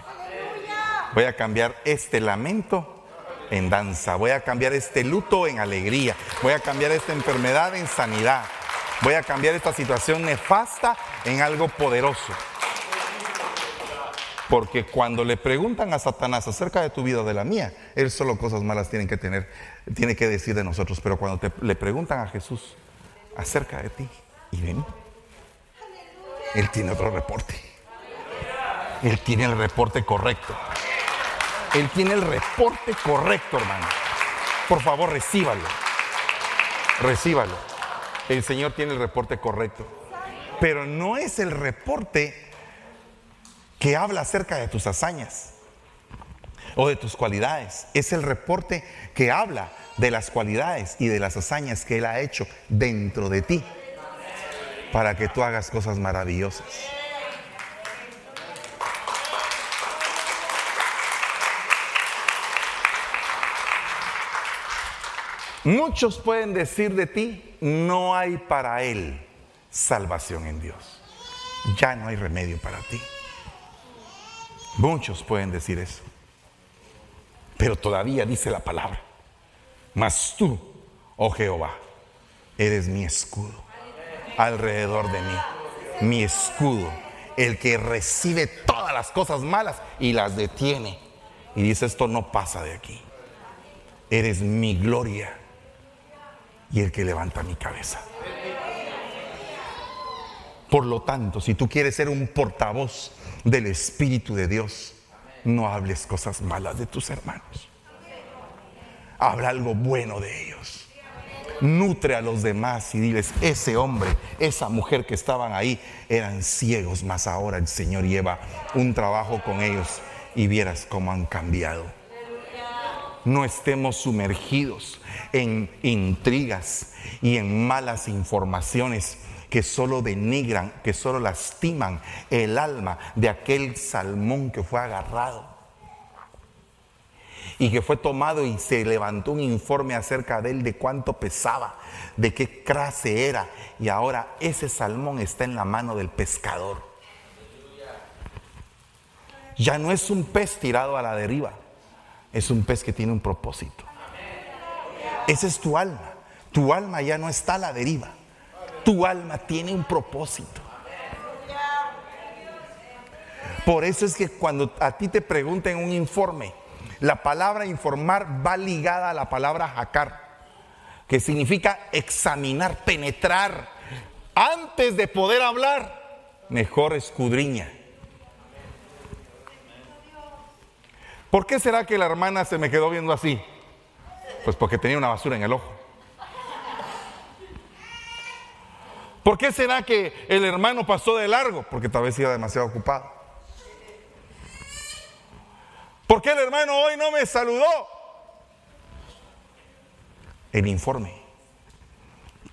Voy a cambiar este lamento en danza. Voy a cambiar este luto en alegría. Voy a cambiar esta enfermedad en sanidad. Voy a cambiar esta situación nefasta en algo poderoso. Porque cuando le preguntan a Satanás acerca de tu vida o de la mía, él solo cosas malas tiene que tener, tiene que decir de nosotros. Pero cuando le preguntan a Jesús acerca de ti y de mí. Él tiene otro reporte. Él tiene el reporte correcto. Él tiene el reporte correcto, hermano. Por favor, recíbalo. Recíbalo. El Señor tiene el reporte correcto. Pero no es el reporte que habla acerca de tus hazañas o de tus cualidades. Es el reporte que habla de las cualidades y de las hazañas que Él ha hecho dentro de ti para que tú hagas cosas maravillosas. Muchos pueden decir de ti, no hay para Él salvación en Dios. Ya no hay remedio para ti. Muchos pueden decir eso. Pero todavía dice la palabra. Mas tú, oh Jehová, eres mi escudo alrededor de mí. Mi escudo, el que recibe todas las cosas malas y las detiene. Y dice, esto no pasa de aquí. Eres mi gloria y el que levanta mi cabeza. Por lo tanto, si tú quieres ser un portavoz del Espíritu de Dios, no hables cosas malas de tus hermanos. Habla algo bueno de ellos. Nutre a los demás y diles, ese hombre, esa mujer que estaban ahí eran ciegos, mas ahora el Señor lleva un trabajo con ellos y vieras cómo han cambiado. No estemos sumergidos en intrigas y en malas informaciones que solo denigran, que solo lastiman el alma de aquel salmón que fue agarrado y que fue tomado y se levantó un informe acerca de él de cuánto pesaba, de qué clase era y ahora ese salmón está en la mano del pescador. Ya no es un pez tirado a la deriva, es un pez que tiene un propósito. Esa es tu alma. Tu alma ya no está a la deriva. Tu alma tiene un propósito. Por eso es que cuando a ti te pregunten un informe, la palabra informar va ligada a la palabra jacar, que significa examinar, penetrar. Antes de poder hablar, mejor escudriña. ¿Por qué será que la hermana se me quedó viendo así? Pues porque tenía una basura en el ojo. ¿Por qué será que el hermano pasó de largo? Porque tal vez iba demasiado ocupado. ¿Por qué el hermano hoy no me saludó? El informe.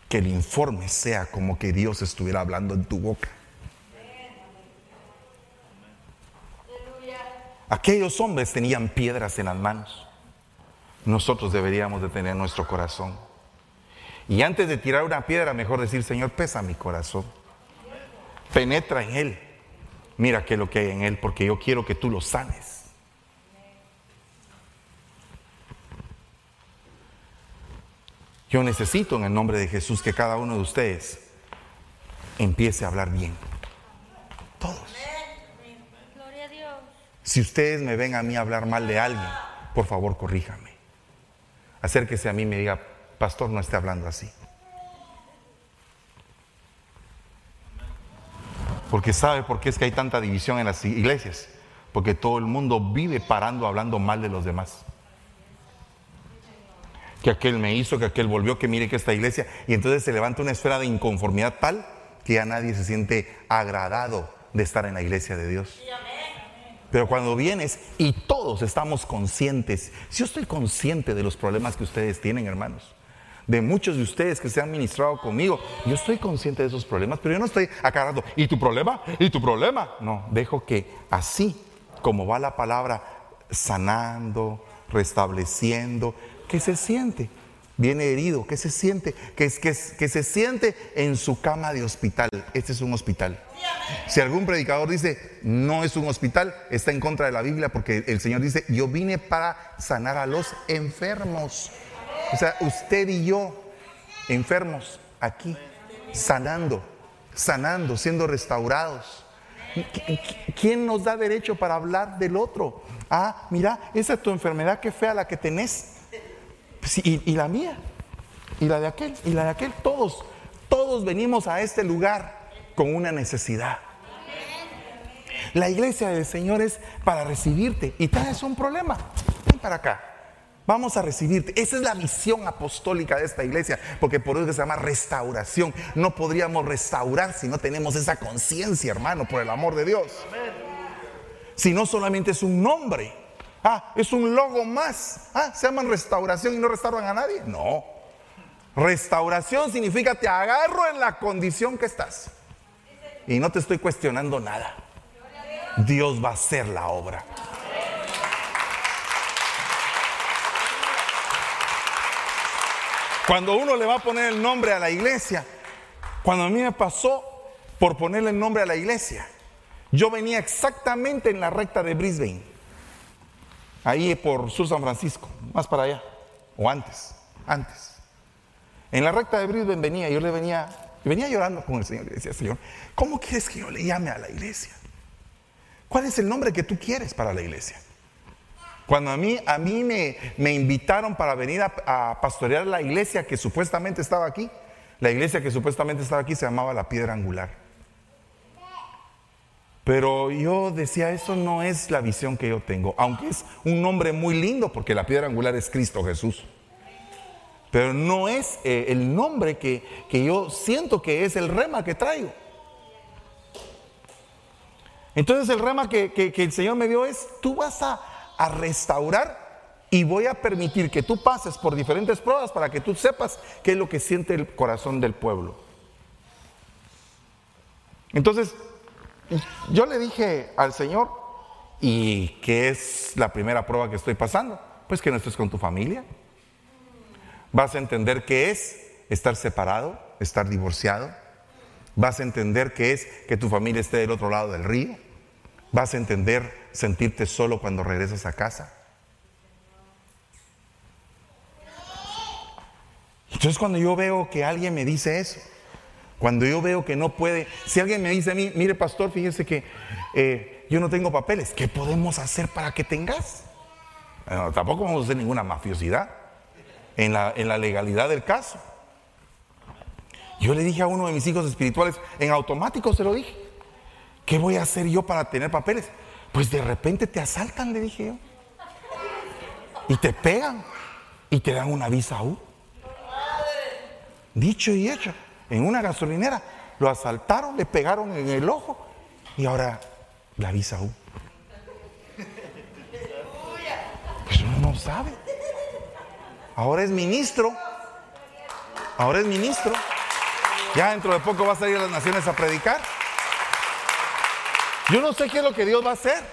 Que el informe sea como que Dios estuviera hablando en tu boca. Aquellos hombres tenían piedras en las manos. Nosotros deberíamos de tener nuestro corazón. Y antes de tirar una piedra, mejor decir, Señor, pesa mi corazón. Penetra en Él. Mira qué es lo que hay en Él, porque yo quiero que tú lo sanes. Yo necesito en el nombre de Jesús que cada uno de ustedes empiece a hablar bien. Todos. Si ustedes me ven a mí hablar mal de alguien, por favor corríjame. Acérquese a mí y me diga, pastor, no esté hablando así. Porque sabe por qué es que hay tanta división en las iglesias. Porque todo el mundo vive parando hablando mal de los demás. Que aquel me hizo, que aquel volvió, que mire que esta iglesia. Y entonces se levanta una esfera de inconformidad tal que ya nadie se siente agradado de estar en la iglesia de Dios. Pero cuando vienes y todos estamos conscientes, si yo estoy consciente de los problemas que ustedes tienen, hermanos, de muchos de ustedes que se han ministrado conmigo. Yo estoy consciente de esos problemas, pero yo no estoy acarrando. ¿Y tu problema? ¿Y tu problema? No, dejo que así como va la palabra sanando, restableciendo, que se siente. Viene herido, que se siente, que, que, que se siente en su cama de hospital. Este es un hospital. Si algún predicador dice no es un hospital, está en contra de la Biblia porque el Señor dice, yo vine para sanar a los enfermos. O sea, usted y yo, enfermos, aquí, sanando, sanando, siendo restaurados. ¿Quién nos da derecho para hablar del otro? Ah, mira, esa es tu enfermedad, qué fea la que tenés. Y, la mía, y la de aquel, y la de aquel, todos Todos venimos a este lugar con una necesidad. La iglesia del Señor es para recibirte y traes un problema. Ven para acá. Vamos a recibirte. Esa es la misión apostólica de esta iglesia, porque por eso se llama restauración. No podríamos restaurar si no tenemos esa conciencia, hermano, por el amor de Dios. Si no solamente es un nombre, ah, es un logo más. Ah, se llaman restauración y no restauran a nadie. No. Restauración significa te agarro en la condición que estás. Y no te estoy cuestionando nada. Dios va a hacer la obra. Cuando uno le va a poner el nombre a la iglesia, cuando a mí me pasó por ponerle el nombre a la iglesia, yo venía exactamente en la recta de Brisbane, ahí por Sur San Francisco, más para allá, o antes, antes. En la recta de Brisbane venía, yo le venía, venía llorando con el Señor y decía, Señor, ¿cómo quieres que yo le llame a la iglesia? ¿Cuál es el nombre que tú quieres para la iglesia? Cuando a mí, a mí me, me invitaron para venir a, pastorear la iglesia que supuestamente estaba aquí, la iglesia que supuestamente estaba aquí se llamaba la piedra angular. Pero yo decía, eso no es la visión que yo tengo, aunque es un nombre muy lindo porque la piedra angular es Cristo Jesús. Pero no es eh, el nombre que, que yo siento que es el rema que traigo. Entonces el rema que, que el Señor me dio es, tú vas a, a restaurar y voy a permitir que tú pases por diferentes pruebas para que tú sepas qué es lo que siente el corazón del pueblo. Entonces, yo le dije al Señor, ¿y qué es la primera prueba que estoy pasando? Pues que no estés con tu familia. Vas a entender qué es estar separado, estar divorciado. Vas a entender qué es que tu familia esté del otro lado del río. Vas a entender sentirte solo cuando regresas a casa. Entonces cuando yo veo que alguien me dice eso, cuando yo veo que no puede, si alguien me dice a mí, mire pastor, fíjese que eh, yo no tengo papeles, ¿qué podemos hacer para que tengas? tampoco vamos a hacer ninguna mafiosidad en la, en la legalidad del caso. Yo le dije a uno de mis hijos espirituales, en automático se lo dije, ¿qué voy a hacer yo para tener papeles? Pues de repente te asaltan, le dije yo. Y te pegan y te dan una visa U. Dicho y hecho, en una gasolinera lo asaltaron, le pegaron en el ojo y ahora la visa U. Pues uno no sabe. Ahora es ministro. Ahora es ministro. Ya dentro de poco va a salir a las naciones a predicar. Yo no sé qué es lo que Dios va a hacer.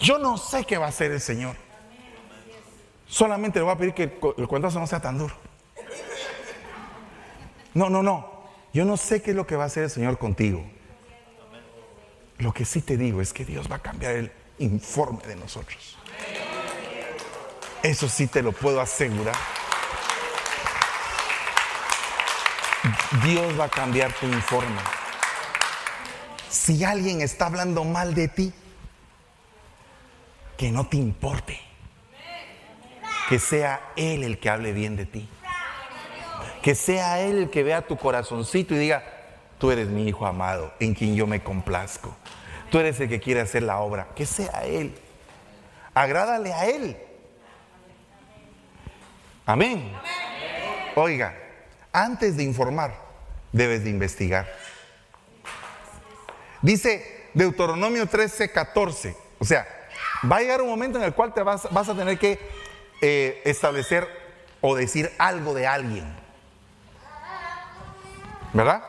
Yo no sé qué va a hacer el Señor. Solamente le voy a pedir que el cuentazo no sea tan duro. No, no, no. Yo no sé qué es lo que va a hacer el Señor contigo. Lo que sí te digo es que Dios va a cambiar el informe de nosotros. Eso sí te lo puedo asegurar. Dios va a cambiar tu informe si alguien está hablando mal de ti, que no te importe. Que sea Él el que hable bien de ti. Que sea Él el que vea tu corazoncito y diga, tú eres mi hijo amado, en quien yo me complazco. Tú eres el que quiere hacer la obra. Que sea Él. Agrádale a Él. Amén. Oiga, antes de informar, debes de investigar. Dice Deuteronomio 13, 14. O sea, va a llegar un momento en el cual te vas, vas a tener que eh, establecer o decir algo de alguien. ¿Verdad?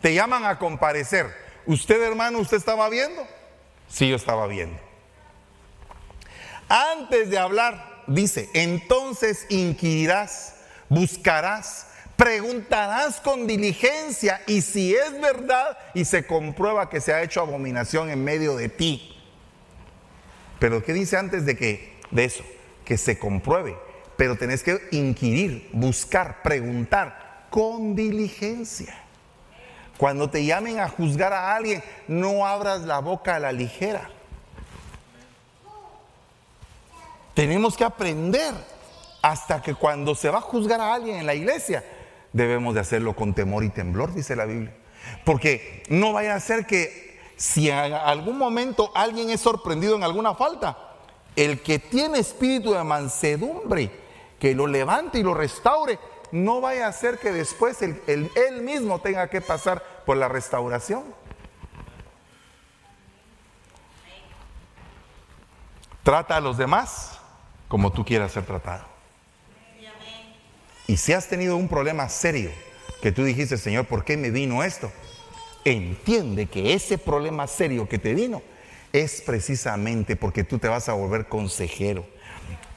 Te llaman a comparecer. ¿Usted, hermano, usted estaba viendo? Sí, yo estaba viendo. Antes de hablar, dice, entonces inquirirás, buscarás, preguntarás con diligencia y si es verdad y se comprueba que se ha hecho abominación en medio de ti. Pero ¿qué dice antes de que de eso? Que se compruebe, pero tenés que inquirir, buscar, preguntar con diligencia. Cuando te llamen a juzgar a alguien, no abras la boca a la ligera. Tenemos que aprender hasta que cuando se va a juzgar a alguien en la iglesia, debemos de hacerlo con temor y temblor, dice la Biblia. Porque no vaya a ser que si en algún momento alguien es sorprendido en alguna falta, el que tiene espíritu de mansedumbre, que lo levante y lo restaure, no vaya a ser que después él mismo tenga que pasar por la restauración. Trata a los demás como tú quieras ser tratado. Y si has tenido un problema serio, que tú dijiste, Señor, ¿por qué me vino esto? Entiende que ese problema serio que te vino es precisamente porque tú te vas a volver consejero,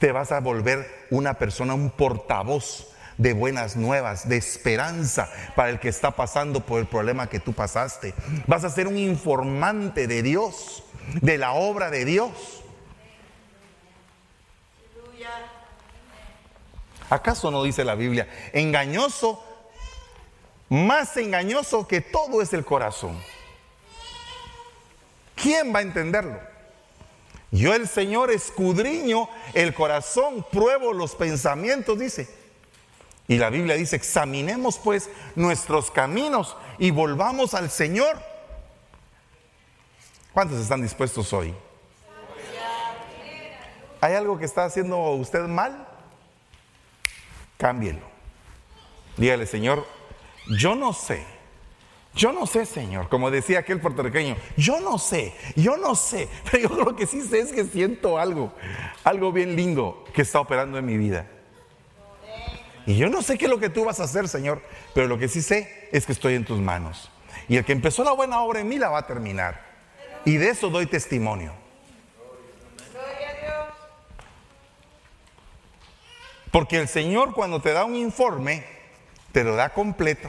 te vas a volver una persona, un portavoz de buenas nuevas, de esperanza para el que está pasando por el problema que tú pasaste. Vas a ser un informante de Dios, de la obra de Dios. ¿Acaso no dice la Biblia? Engañoso, más engañoso que todo es el corazón. ¿Quién va a entenderlo? Yo el Señor escudriño el corazón, pruebo los pensamientos, dice. Y la Biblia dice, examinemos pues nuestros caminos y volvamos al Señor. ¿Cuántos están dispuestos hoy? ¿Hay algo que está haciendo usted mal? cámbielo. Dígale, Señor, yo no sé. Yo no sé, Señor, como decía aquel puertorriqueño, yo no sé, yo no sé, pero yo lo que sí sé es que siento algo, algo bien lindo que está operando en mi vida. Y yo no sé qué es lo que tú vas a hacer, Señor, pero lo que sí sé es que estoy en tus manos. Y el que empezó la buena obra en mí la va a terminar. Y de eso doy testimonio. Porque el Señor cuando te da un informe, te lo da completo.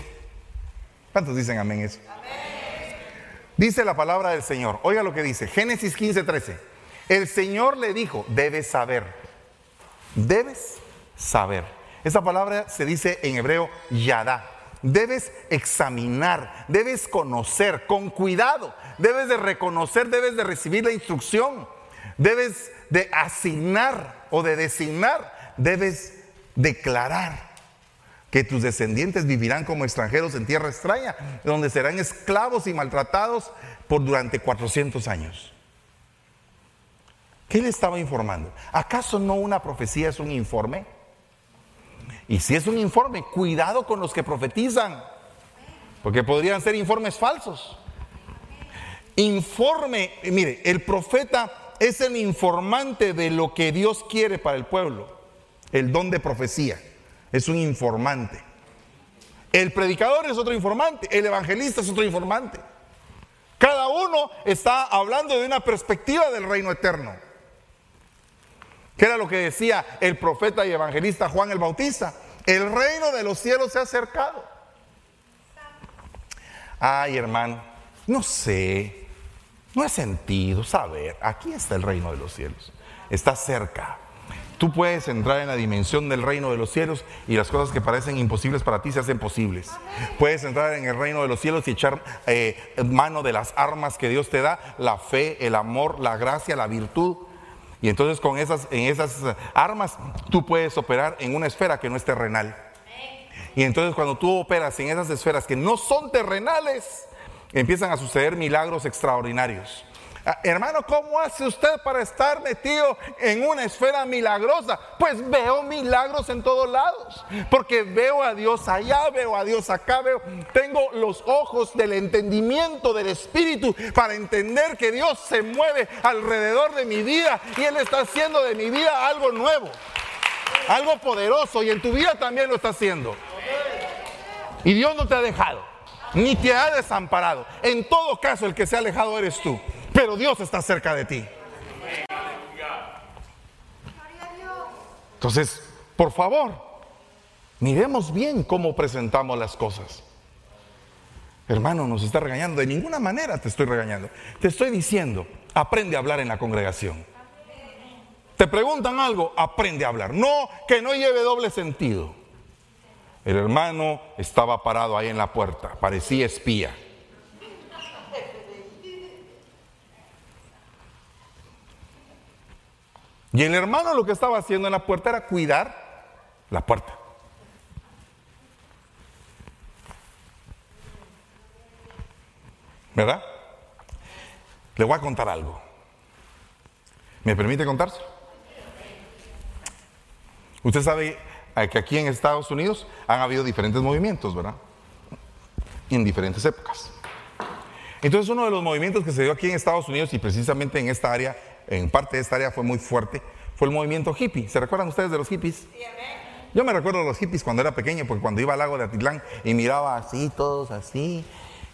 ¿Cuántos dicen amén eso? Dice la palabra del Señor. Oiga lo que dice. Génesis 15, 13. El Señor le dijo, debes saber. Debes saber. Esa palabra se dice en hebreo yadá. Debes examinar, debes conocer con cuidado, debes de reconocer, debes de recibir la instrucción, debes de asignar o de designar debes declarar que tus descendientes vivirán como extranjeros en tierra extraña, donde serán esclavos y maltratados por durante 400 años. ¿Qué le estaba informando? ¿Acaso no una profecía es un informe? Y si es un informe, cuidado con los que profetizan, porque podrían ser informes falsos. Informe, mire, el profeta es el informante de lo que Dios quiere para el pueblo el don de profecía. Es un informante. El predicador es otro informante. El evangelista es otro informante. Cada uno está hablando de una perspectiva del reino eterno. ¿Qué era lo que decía el profeta y evangelista Juan el Bautista? El reino de los cielos se ha acercado. Ay, hermano, no sé, no he sentido saber. Aquí está el reino de los cielos. Está cerca. Tú puedes entrar en la dimensión del reino de los cielos y las cosas que parecen imposibles para ti se hacen posibles. Puedes entrar en el reino de los cielos y echar eh, mano de las armas que Dios te da, la fe, el amor, la gracia, la virtud. Y entonces con esas, en esas armas tú puedes operar en una esfera que no es terrenal. Y entonces cuando tú operas en esas esferas que no son terrenales, empiezan a suceder milagros extraordinarios. Ah, hermano, ¿cómo hace usted para estar metido en una esfera milagrosa? Pues veo milagros en todos lados, porque veo a Dios allá, veo a Dios acá, veo, tengo los ojos del entendimiento del Espíritu para entender que Dios se mueve alrededor de mi vida y Él está haciendo de mi vida algo nuevo, algo poderoso y en tu vida también lo está haciendo. Y Dios no te ha dejado, ni te ha desamparado. En todo caso, el que se ha alejado eres tú pero Dios está cerca de ti. Entonces, por favor, miremos bien cómo presentamos las cosas. Hermano, nos está regañando. De ninguna manera te estoy regañando. Te estoy diciendo, aprende a hablar en la congregación. Te preguntan algo, aprende a hablar. No, que no lleve doble sentido. El hermano estaba parado ahí en la puerta, parecía espía. Y el hermano lo que estaba haciendo en la puerta era cuidar la puerta. ¿Verdad? Le voy a contar algo. ¿Me permite contárselo? Usted sabe eh, que aquí en Estados Unidos han habido diferentes movimientos, ¿verdad? En diferentes épocas. Entonces uno de los movimientos que se dio aquí en Estados Unidos y precisamente en esta área en parte de esta área fue muy fuerte, fue el movimiento hippie. ¿Se recuerdan ustedes de los hippies? Yo me recuerdo de los hippies cuando era pequeño, porque cuando iba al lago de Atitlán y miraba así, todos así,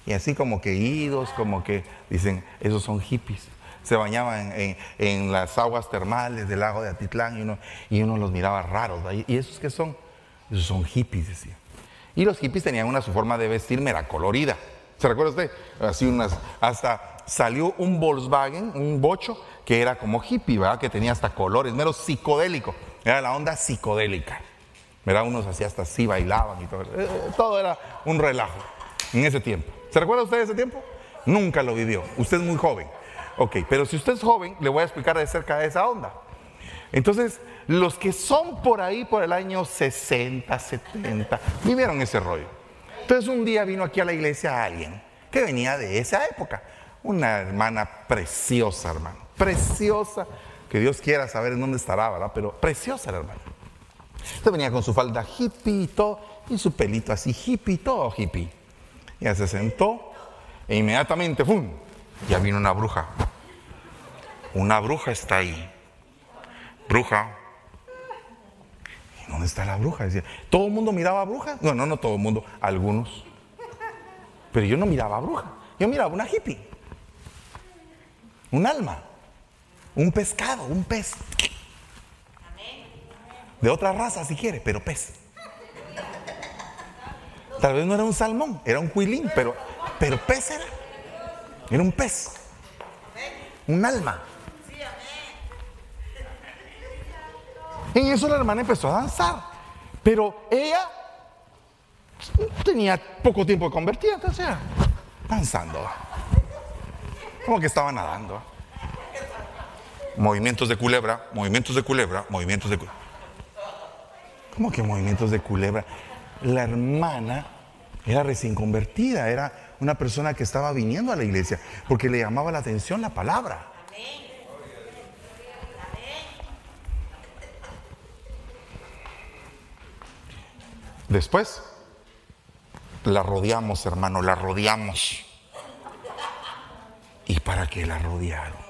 y así como que idos, como que dicen, esos son hippies. Se bañaban en, las aguas termales del lago de Atitlán y uno, y uno los miraba raros. ¿Y esos qué son? Esos son hippies, decía. Y los hippies tenían una su forma de vestir mera colorida. ¿Se recuerda usted? Así unas, hasta salió un Volkswagen, un bocho, que era como hippie, ¿verdad? Que tenía hasta colores, mero psicodélico. Era la onda psicodélica. ¿Verdad? Unos así hasta así bailaban y todo. Eh, eh, todo era un relajo en ese tiempo. ¿Se recuerda usted de ese tiempo? Nunca lo vivió. Usted es muy joven. Ok, pero si usted es joven, le voy a explicar de cerca de esa onda. Entonces, los que son por ahí por el año 60, 70, vivieron ese rollo. Entonces un día vino aquí a la iglesia alguien que venía de esa época. Una hermana preciosa, hermano. Preciosa. Que Dios quiera saber en dónde estará, ¿verdad? Pero preciosa la hermana. Usted venía con su falda hippie y todo, y su pelito así hippie, todo hippie. Ya se sentó e inmediatamente, ¡pum! Ya vino una bruja. Una bruja está ahí. Bruja, ¿Dónde está la bruja? Decía, ¿todo el mundo miraba a bruja? No, no, no todo el mundo, algunos. Pero yo no miraba a bruja, yo miraba una hippie. Un alma, un pescado, un pez. De otra raza si quiere, pero pez. Tal vez no era un salmón, era un cuilín, pero, pero pez era. Era un pez. Un alma. En eso la hermana empezó a danzar. Pero ella tenía poco tiempo de convertir, entonces danzando. Como que estaba nadando. Movimientos de culebra, movimientos de culebra, movimientos de culebra. ¿Cómo que movimientos de culebra? La hermana era recién convertida, era una persona que estaba viniendo a la iglesia porque le llamaba la atención la palabra. Después, la rodeamos, hermano, la rodeamos. ¿Y para qué la rodearon?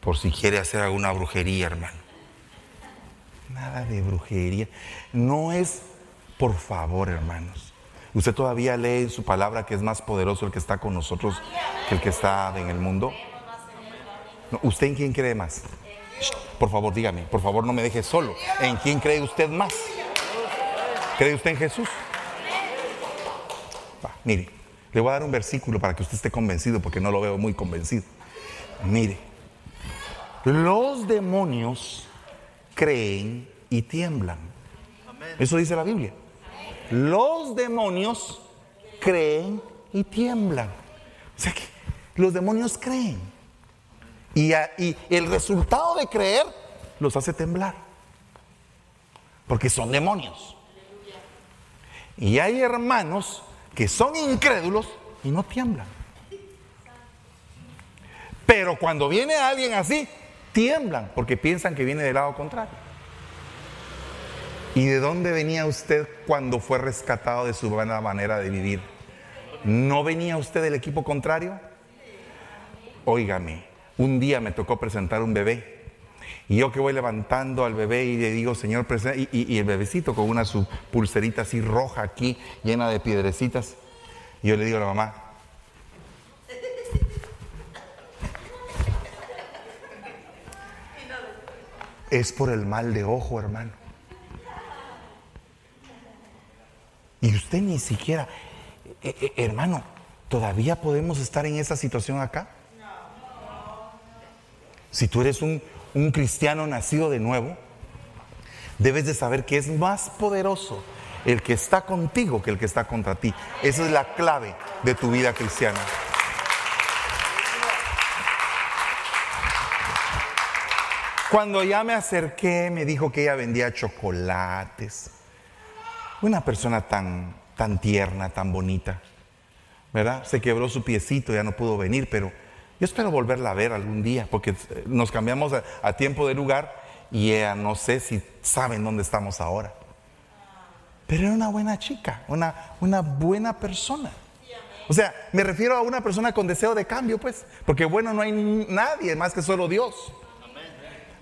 Por si quiere hacer alguna brujería, hermano. Nada de brujería. No es, por favor, hermanos. Usted todavía lee en su palabra que es más poderoso el que está con nosotros que el que está en el mundo. ¿Usted en quién cree más? Por favor, dígame. Por favor, no me deje solo. ¿En quién cree usted más? ¿Cree usted en Jesús? mire, le voy a dar un versículo para que usted esté convencido, porque no lo veo muy convencido. Mire, los demonios creen y tiemblan. Eso dice la Biblia. Los demonios creen y tiemblan. O sea que los demonios creen. Y, y el resultado de creer los hace temblar. Porque son demonios. Y hay hermanos que son incrédulos y no tiemblan. Pero cuando viene alguien así, tiemblan porque piensan que viene del lado contrario. ¿Y de dónde venía usted cuando fue rescatado de su buena manera de vivir? ¿No venía usted del equipo contrario? Óigame, un día me tocó presentar un bebé y yo que voy levantando al bebé y le digo, Señor, y, y, el bebecito con una su pulserita así roja aquí, llena de piedrecitas. Y yo le digo a la mamá, es por el mal de ojo, hermano. Y usted ni siquiera, eh, eh, hermano, ¿todavía podemos estar en esa situación acá? Si tú eres un, un cristiano nacido de nuevo, debes de saber que es más poderoso el que está contigo que el que está contra ti. Esa es la clave de tu vida cristiana. Cuando ya me acerqué, me dijo que ella vendía chocolates. Una persona tan, tan tierna, tan bonita. ¿verdad? Se quebró su piecito, ya no pudo venir, pero yo espero volverla a ver algún día, porque nos cambiamos a, tiempo de lugar y ella no sé si saben dónde estamos ahora. Pero era una buena chica, una, una buena persona. O sea, me refiero a una persona con deseo de cambio, pues, porque bueno, no hay nadie más que solo Dios.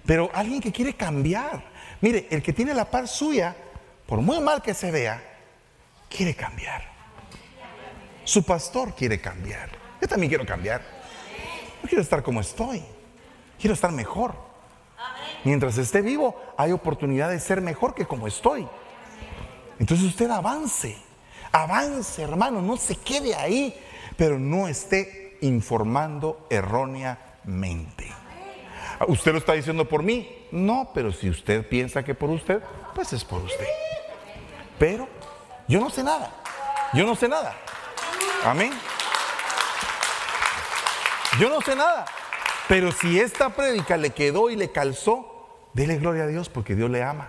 Pero alguien que quiere cambiar. Mire, el que tiene la par suya, por muy mal que se vea, quiere cambiar. Su pastor quiere cambiar. Yo también quiero cambiar. No quiero estar como estoy. Quiero estar mejor. Mientras esté vivo, hay oportunidad de ser mejor que como estoy. Entonces usted avance. Avance, hermano. No se quede ahí. Pero no esté informando erróneamente. ¿Usted lo está diciendo por mí? No, pero si usted piensa que por usted, pues es por usted. Pero yo no sé nada. Yo no sé nada. Amén. Yo no sé nada. Pero si esta prédica le quedó y le calzó, dele gloria a Dios porque Dios le ama.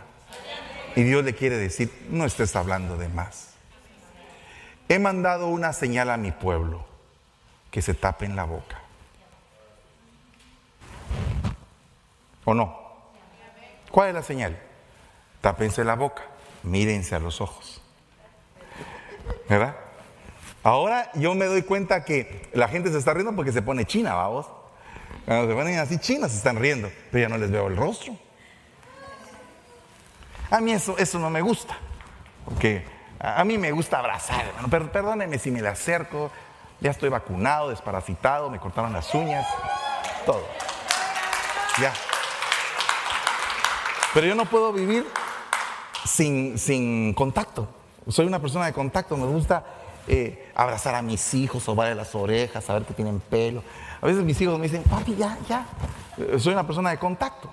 Y Dios le quiere decir, no estés hablando de más. He mandado una señal a mi pueblo, que se tapen la boca. ¿O no? ¿Cuál es la señal? Tápense la boca, mírense a los ojos. ¿Verdad? Ahora yo me doy cuenta que la gente se está riendo porque se pone china, vamos. Cuando se ponen así chinas se están riendo, pero ya no les veo el rostro. A mí eso, eso no me gusta, porque a mí me gusta abrazar, hermano. Perdóneme si me le acerco, ya estoy vacunado, desparasitado, me cortaron las uñas, todo. Ya. Pero yo no puedo vivir sin, sin contacto. Soy una persona de contacto, me gusta eh, abrazar a mis hijos, sobarle las orejas, saber que tienen pelo. A veces mis hijos me dicen, papi, ya, ya. Eh, soy una persona de contacto.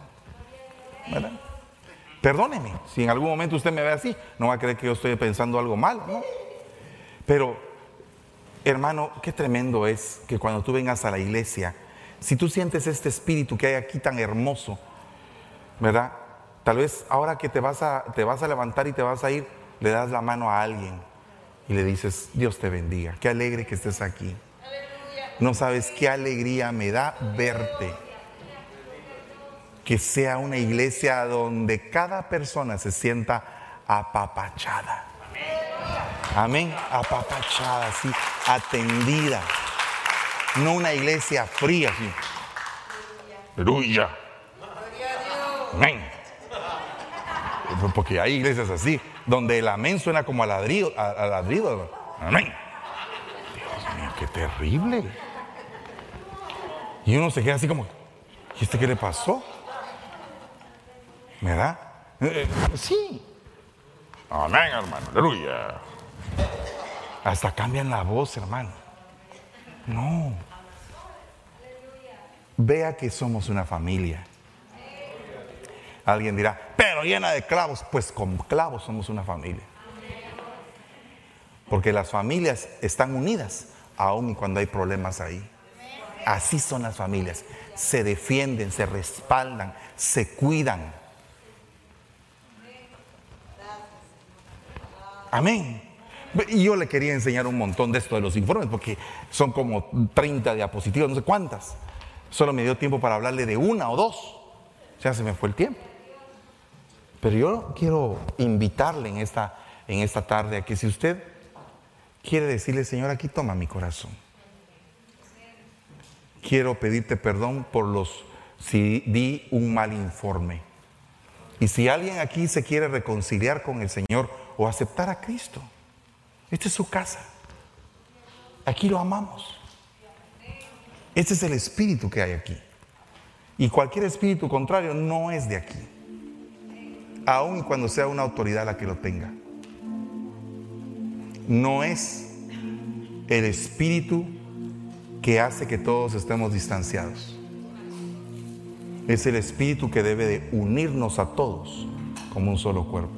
¿verdad? Perdóneme, si en algún momento usted me ve así, no va a creer que yo estoy pensando algo malo, ¿no? Pero, hermano, qué tremendo es que cuando tú vengas a la iglesia, si tú sientes este espíritu que hay aquí tan hermoso, ¿verdad? Tal vez ahora que te vas, a, te vas a levantar y te vas a ir, le das la mano a alguien y le dices, Dios te bendiga, qué alegre que estés aquí. No sabes qué alegría me da verte. Que sea una iglesia donde cada persona se sienta apapachada. Amén, apapachada, así, atendida. No una iglesia fría, así. Aleluya. Amén. Porque hay iglesias así, donde el amén suena como a ladrido. A, ladrido. Amén. Dios mío, qué terrible. Y uno se queda así como, ¿y este qué le pasó? ¿Me da? Eh, eh, sí. Amén, hermano. Aleluya. Hasta cambian la voz, hermano. No. Vea que somos una familia. Alguien dirá, pero llena de clavos. Pues con clavos somos una familia. Porque las familias están unidas, aun cuando hay problemas ahí. Así son las familias. Se defienden, se respaldan, se cuidan. Amén. Y yo le quería enseñar un montón de esto de los informes, porque son como 30 diapositivas, no sé cuántas. Solo me dio tiempo para hablarle de una o dos. Ya se me fue el tiempo. Pero yo quiero invitarle en esta, en esta tarde a que si usted quiere decirle, Señor, aquí toma mi corazón. Quiero pedirte perdón por los si di un mal informe. Y si alguien aquí se quiere reconciliar con el Señor o aceptar a Cristo, esta es su casa. Aquí lo amamos. Este es el espíritu que hay aquí. Y cualquier espíritu contrario no es de aquí aun cuando sea una autoridad la que lo tenga. No es el espíritu que hace que todos estemos distanciados. Es el espíritu que debe de unirnos a todos como un solo cuerpo.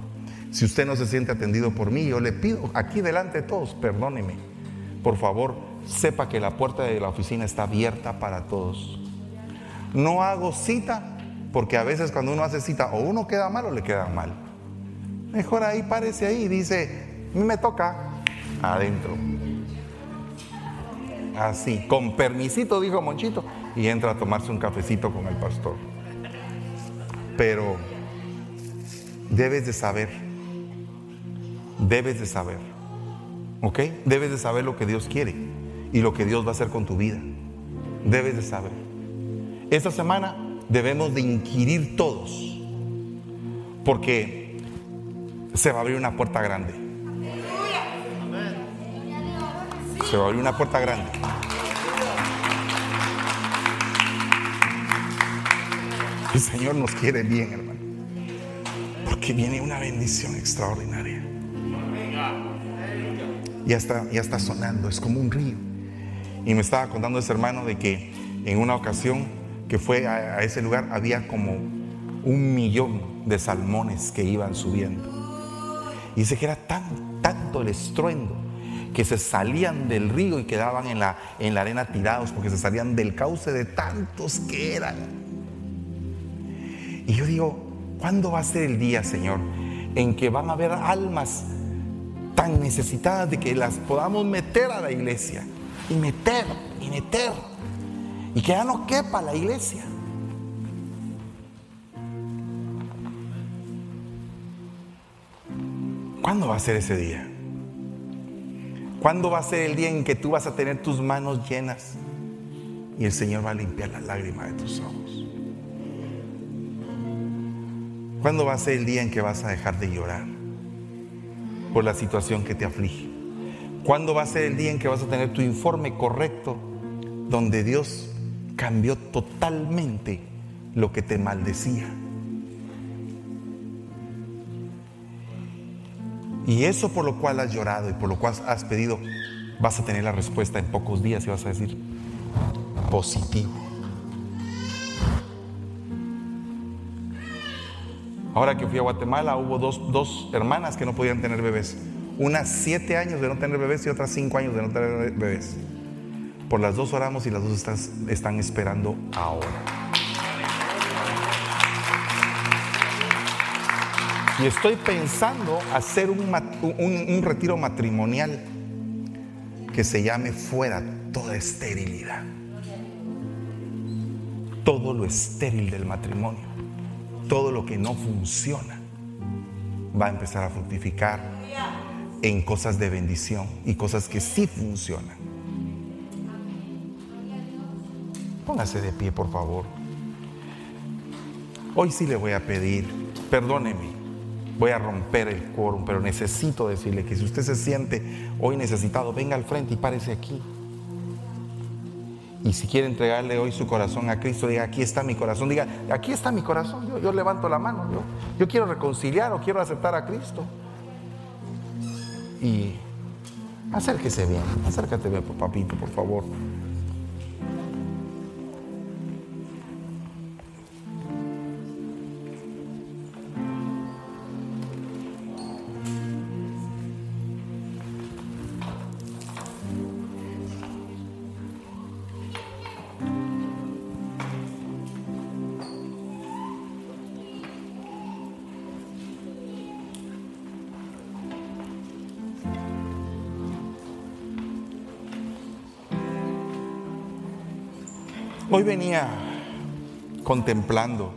Si usted no se siente atendido por mí, yo le pido aquí delante de todos, perdóneme. Por favor, sepa que la puerta de la oficina está abierta para todos. No hago cita porque a veces cuando uno hace cita o uno queda mal o le queda mal. Mejor ahí párese ahí y dice, me toca adentro. así, con permisito, dijo Monchito, y entra a tomarse un cafecito con el pastor. Pero debes de saber, debes de saber, ¿ok? Debes de saber lo que Dios quiere y lo que Dios va a hacer con tu vida. Debes de saber. Esta semana debemos de inquirir todos, porque se va a abrir una puerta grande. Se va a abrir una puerta grande. El Señor nos quiere bien, hermano. Porque viene una bendición extraordinaria. Ya está, ya está sonando, es como un río. Y me estaba contando ese hermano de que en una ocasión que fue a, ese lugar había como un millón de salmones que iban subiendo. Y dice que era tan, tanto el estruendo que se salían del río y quedaban en la, en la arena tirados porque se salían del cauce de tantos que eran. Y yo digo, ¿cuándo va a ser el día, Señor, en que van a haber almas tan necesitadas de que las podamos meter a la iglesia? Y meter, y meter. Y que ya no quepa la iglesia. ¿Cuándo va a ser ese día? ¿Cuándo va a ser el día en que tú vas a tener tus manos llenas y el Señor va a limpiar las lágrimas de tus ojos? ¿Cuándo va a ser el día en que vas a dejar de llorar por la situación que te aflige? ¿Cuándo va a ser el día en que vas a tener tu informe correcto donde Dios cambió totalmente lo que te maldecía? Y eso por lo cual has llorado y por lo cual has pedido, vas a tener la respuesta en pocos días y vas a decir positivo. Ahora que fui a Guatemala hubo dos, hermanas que no podían tener bebés. Una siete años de no tener bebés y otra cinco años de no tener bebés. Por las dos oramos y las dos están, esperando ahora. Y estoy pensando hacer un, retiro matrimonial que se llame fuera toda esterilidad. Todo lo estéril del matrimonio todo lo que no funciona va a empezar a fructificar en cosas de bendición y cosas que sí funcionan. Póngase de pie, por favor. Hoy sí le voy a pedir, perdóneme, voy a romper el quórum, pero necesito decirle que si usted se siente hoy necesitado, venga al frente y párese aquí. Y si quiere entregarle hoy su corazón a Cristo, diga, aquí está mi corazón. Diga, aquí está mi corazón. Yo, levanto la mano. Yo, yo quiero reconciliar o quiero aceptar a Cristo. Y acérquese bien, acércate bien, papito, por favor. Venía contemplando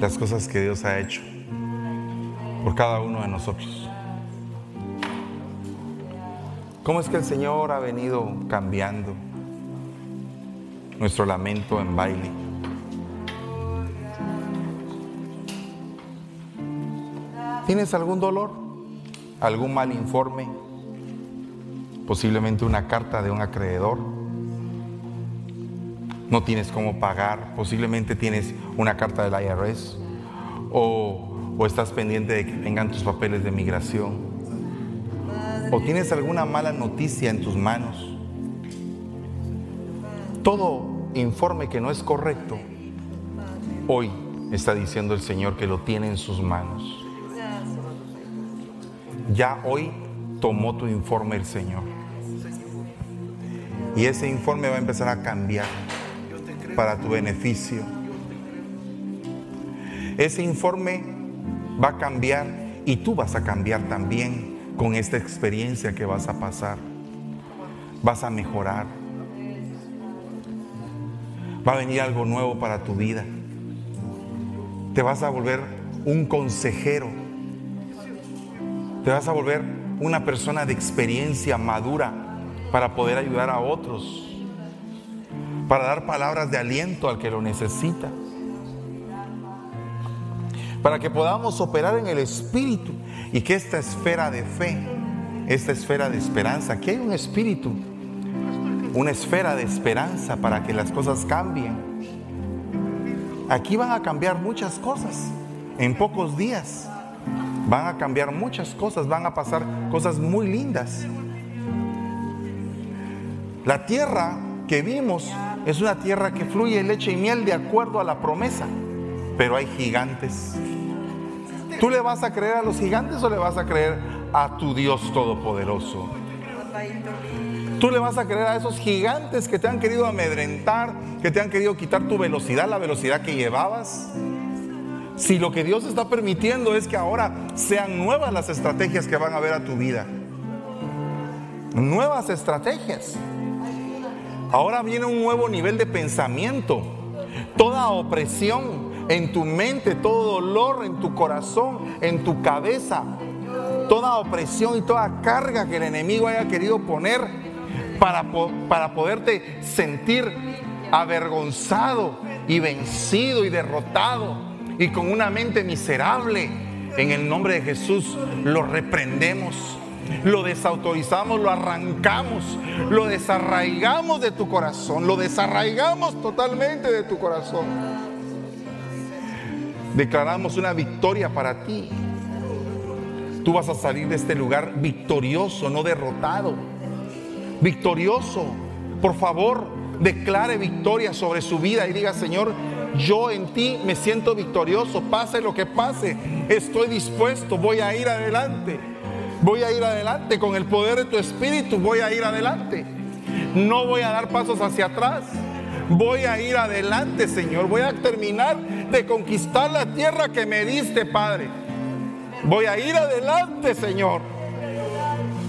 las cosas que Dios ha hecho por cada uno de nosotros. ¿Cómo es que el Señor ha venido cambiando nuestro lamento en baile? ¿Tienes algún dolor? ¿Algún mal informe? Posiblemente una carta de un acreedor no tienes cómo pagar, posiblemente tienes una carta del IRS o, estás pendiente de que vengan tus papeles de migración o tienes alguna mala noticia en tus manos. Todo informe que no es correcto, hoy está diciendo el Señor que lo tiene en sus manos. Ya hoy tomó tu informe el Señor. Y ese informe va a empezar a cambiar para tu beneficio. Ese informe va a cambiar y tú vas a cambiar también con esta experiencia que vas a pasar. Vas a mejorar. Va a venir algo nuevo para tu vida. Te vas a volver un consejero. Te vas a volver una persona de experiencia madura para poder ayudar a otros. Para dar palabras de aliento al que lo necesita. Para que podamos operar en el Espíritu y que esta esfera de fe, esta esfera de esperanza, aquí hay un espíritu, una esfera de esperanza para que las cosas cambien. Aquí van a cambiar muchas cosas en pocos días. Van a cambiar muchas cosas, van a pasar cosas muy lindas. La tierra que vimos es una tierra que fluye leche y miel de acuerdo a la promesa, pero hay gigantes. ¿Tú le vas a creer a los gigantes o le vas a creer a tu Dios Todopoderoso? Tú le vas a creer a esos gigantes que te han querido amedrentar, que te han querido quitar tu velocidad, la velocidad que llevabas. Si lo que Dios está permitiendo es que ahora sean nuevas las estrategias que van a ver a tu vida. Nuevas estrategias. Ahora viene un nuevo nivel de pensamiento. Toda opresión en tu mente, todo dolor en tu corazón, en tu cabeza, toda opresión y toda carga que el enemigo haya querido poner para, para poderte sentir avergonzado y vencido y derrotado y con una mente miserable. En el nombre de Jesús lo reprendemos, lo desautorizamos, lo arrancamos, lo desarraigamos de tu corazón, lo desarraigamos totalmente de tu corazón. Declaramos una victoria para ti. Tú vas a salir de este lugar victorioso, no derrotado. Victorioso. Por favor, declare victoria sobre su vida y diga, Señor, yo en ti me siento victorioso, pase lo que pase, estoy dispuesto, voy a ir adelante. Voy a ir adelante con el poder de tu espíritu, voy a ir adelante. No voy a dar pasos hacia atrás. Voy a ir adelante, Señor. Voy a terminar de conquistar la tierra que me diste, Padre. Voy a ir adelante, Señor.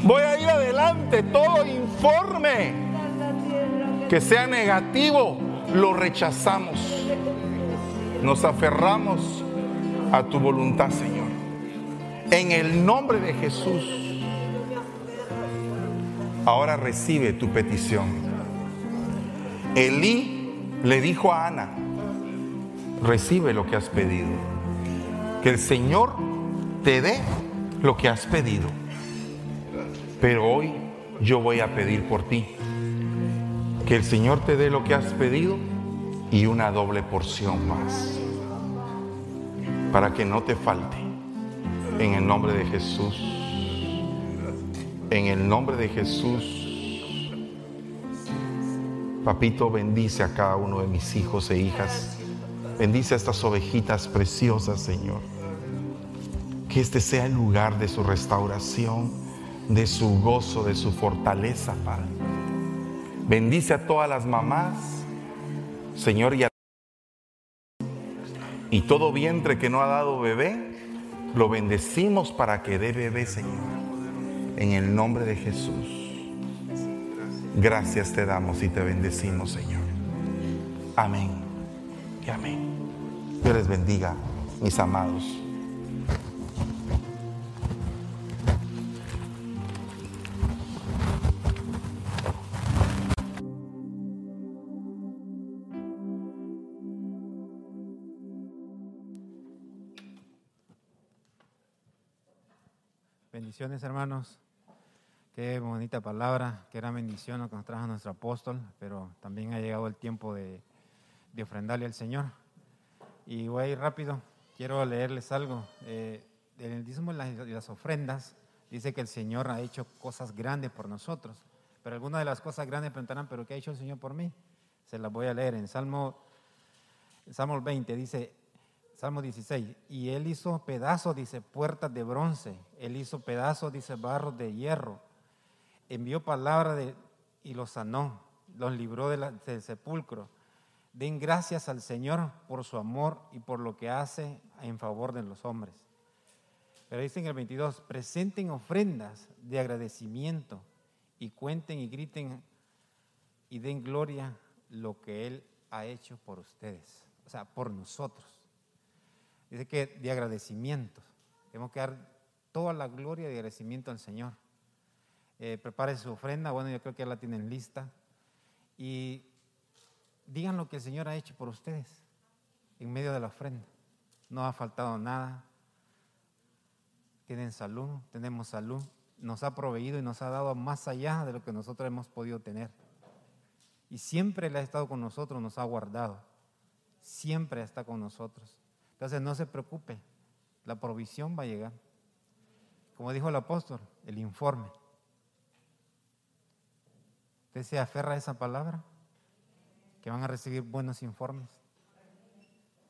Voy a ir adelante. Todo informe que sea negativo, lo rechazamos. Nos aferramos a tu voluntad, Señor. En el nombre de Jesús. Ahora recibe tu petición. Elí le dijo a Ana, recibe lo que has pedido. Que el Señor te dé lo que has pedido. Pero hoy yo voy a pedir por ti. Que el Señor te dé lo que has pedido y una doble porción más. Para que no te falte. En el nombre de Jesús. En el nombre de Jesús Papito, bendice a cada uno de mis hijos e hijas. Bendice a estas ovejitas preciosas, Señor. Que este sea el lugar de su restauración, de su gozo, de su fortaleza, Padre. Bendice a todas las mamás, Señor, y, a... y todo vientre que no ha dado bebé, lo bendecimos para que dé bebé, Señor. En el nombre de Jesús. Gracias te damos y te bendecimos, Señor. Amén y amén. Dios les bendiga, mis amados. Bendiciones, hermanos. Qué bonita palabra, qué gran bendición lo que nos trajo nuestro apóstol, pero también ha llegado el tiempo de, ofrendarle al Señor. Y voy a ir rápido, quiero leerles algo. Eh, en el diezmo de las ofrendas dice que el Señor ha hecho cosas grandes por nosotros, pero algunas de las cosas grandes preguntarán, ¿pero qué ha hecho el Señor por mí? Se las voy a leer en Salmo, Salmo 20, dice, Salmo 16, y Él hizo pedazos, dice, puertas de bronce, Él hizo pedazos, dice, barros de hierro envió palabra de, y los sanó, los libró del sepulcro. Den gracias al Señor por su amor y por lo que hace en favor de los hombres. Pero dice en el 22, presenten ofrendas de agradecimiento y cuenten y griten y den gloria lo que Él ha hecho por ustedes, o sea, por nosotros. Dice que de agradecimiento, tenemos que dar toda la gloria y agradecimiento al Señor. Eh, prepare su ofrenda, bueno, yo creo que ya la tienen lista. Y digan lo que el Señor ha hecho por ustedes en medio de la ofrenda. No ha faltado nada. Tienen salud, tenemos salud. Nos ha proveído y nos ha dado más allá de lo que nosotros hemos podido tener. Y siempre Él ha estado con nosotros, nos ha guardado. Siempre está con nosotros. Entonces no se preocupe, la provisión va a llegar. Como dijo el apóstol, el informe. ¿Usted se aferra a esa palabra? Que van a recibir buenos informes.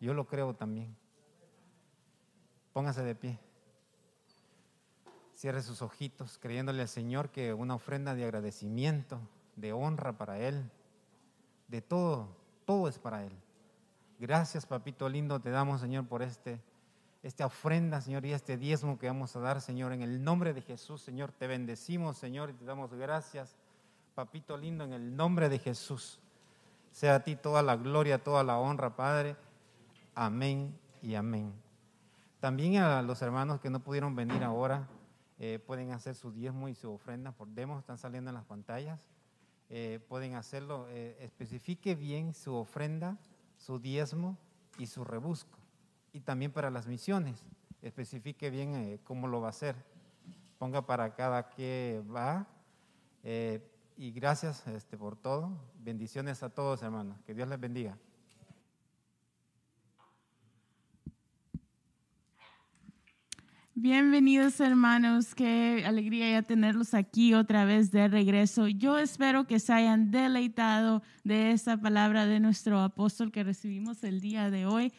Yo lo creo también. Póngase de pie. Cierre sus ojitos creyéndole al Señor que una ofrenda de agradecimiento, de honra para Él, de todo, todo es para Él. Gracias, papito lindo, te damos, Señor, por este, esta ofrenda, Señor, y este diezmo que vamos a dar, Señor, en el nombre de Jesús, Señor, te bendecimos, Señor, y te damos gracias, papito lindo, en el nombre de Jesús. Sea a ti toda la gloria, toda la honra, Padre. Amén y amén. También a los hermanos que no pudieron venir ahora, eh, pueden hacer su diezmo y su ofrenda por demos, están saliendo en las pantallas. Eh, pueden hacerlo, eh, especifique bien su ofrenda, su diezmo y su rebusco. Y también para las misiones, especifique bien cómo lo va a hacer. Ponga para cada que va. y gracias este, por todo. Bendiciones a todos, hermanos. Que Dios les bendiga. Bienvenidos hermanos, qué alegría ya tenerlos aquí otra vez de regreso. Yo espero que se hayan deleitado de esa palabra de nuestro apóstol que recibimos el día de hoy.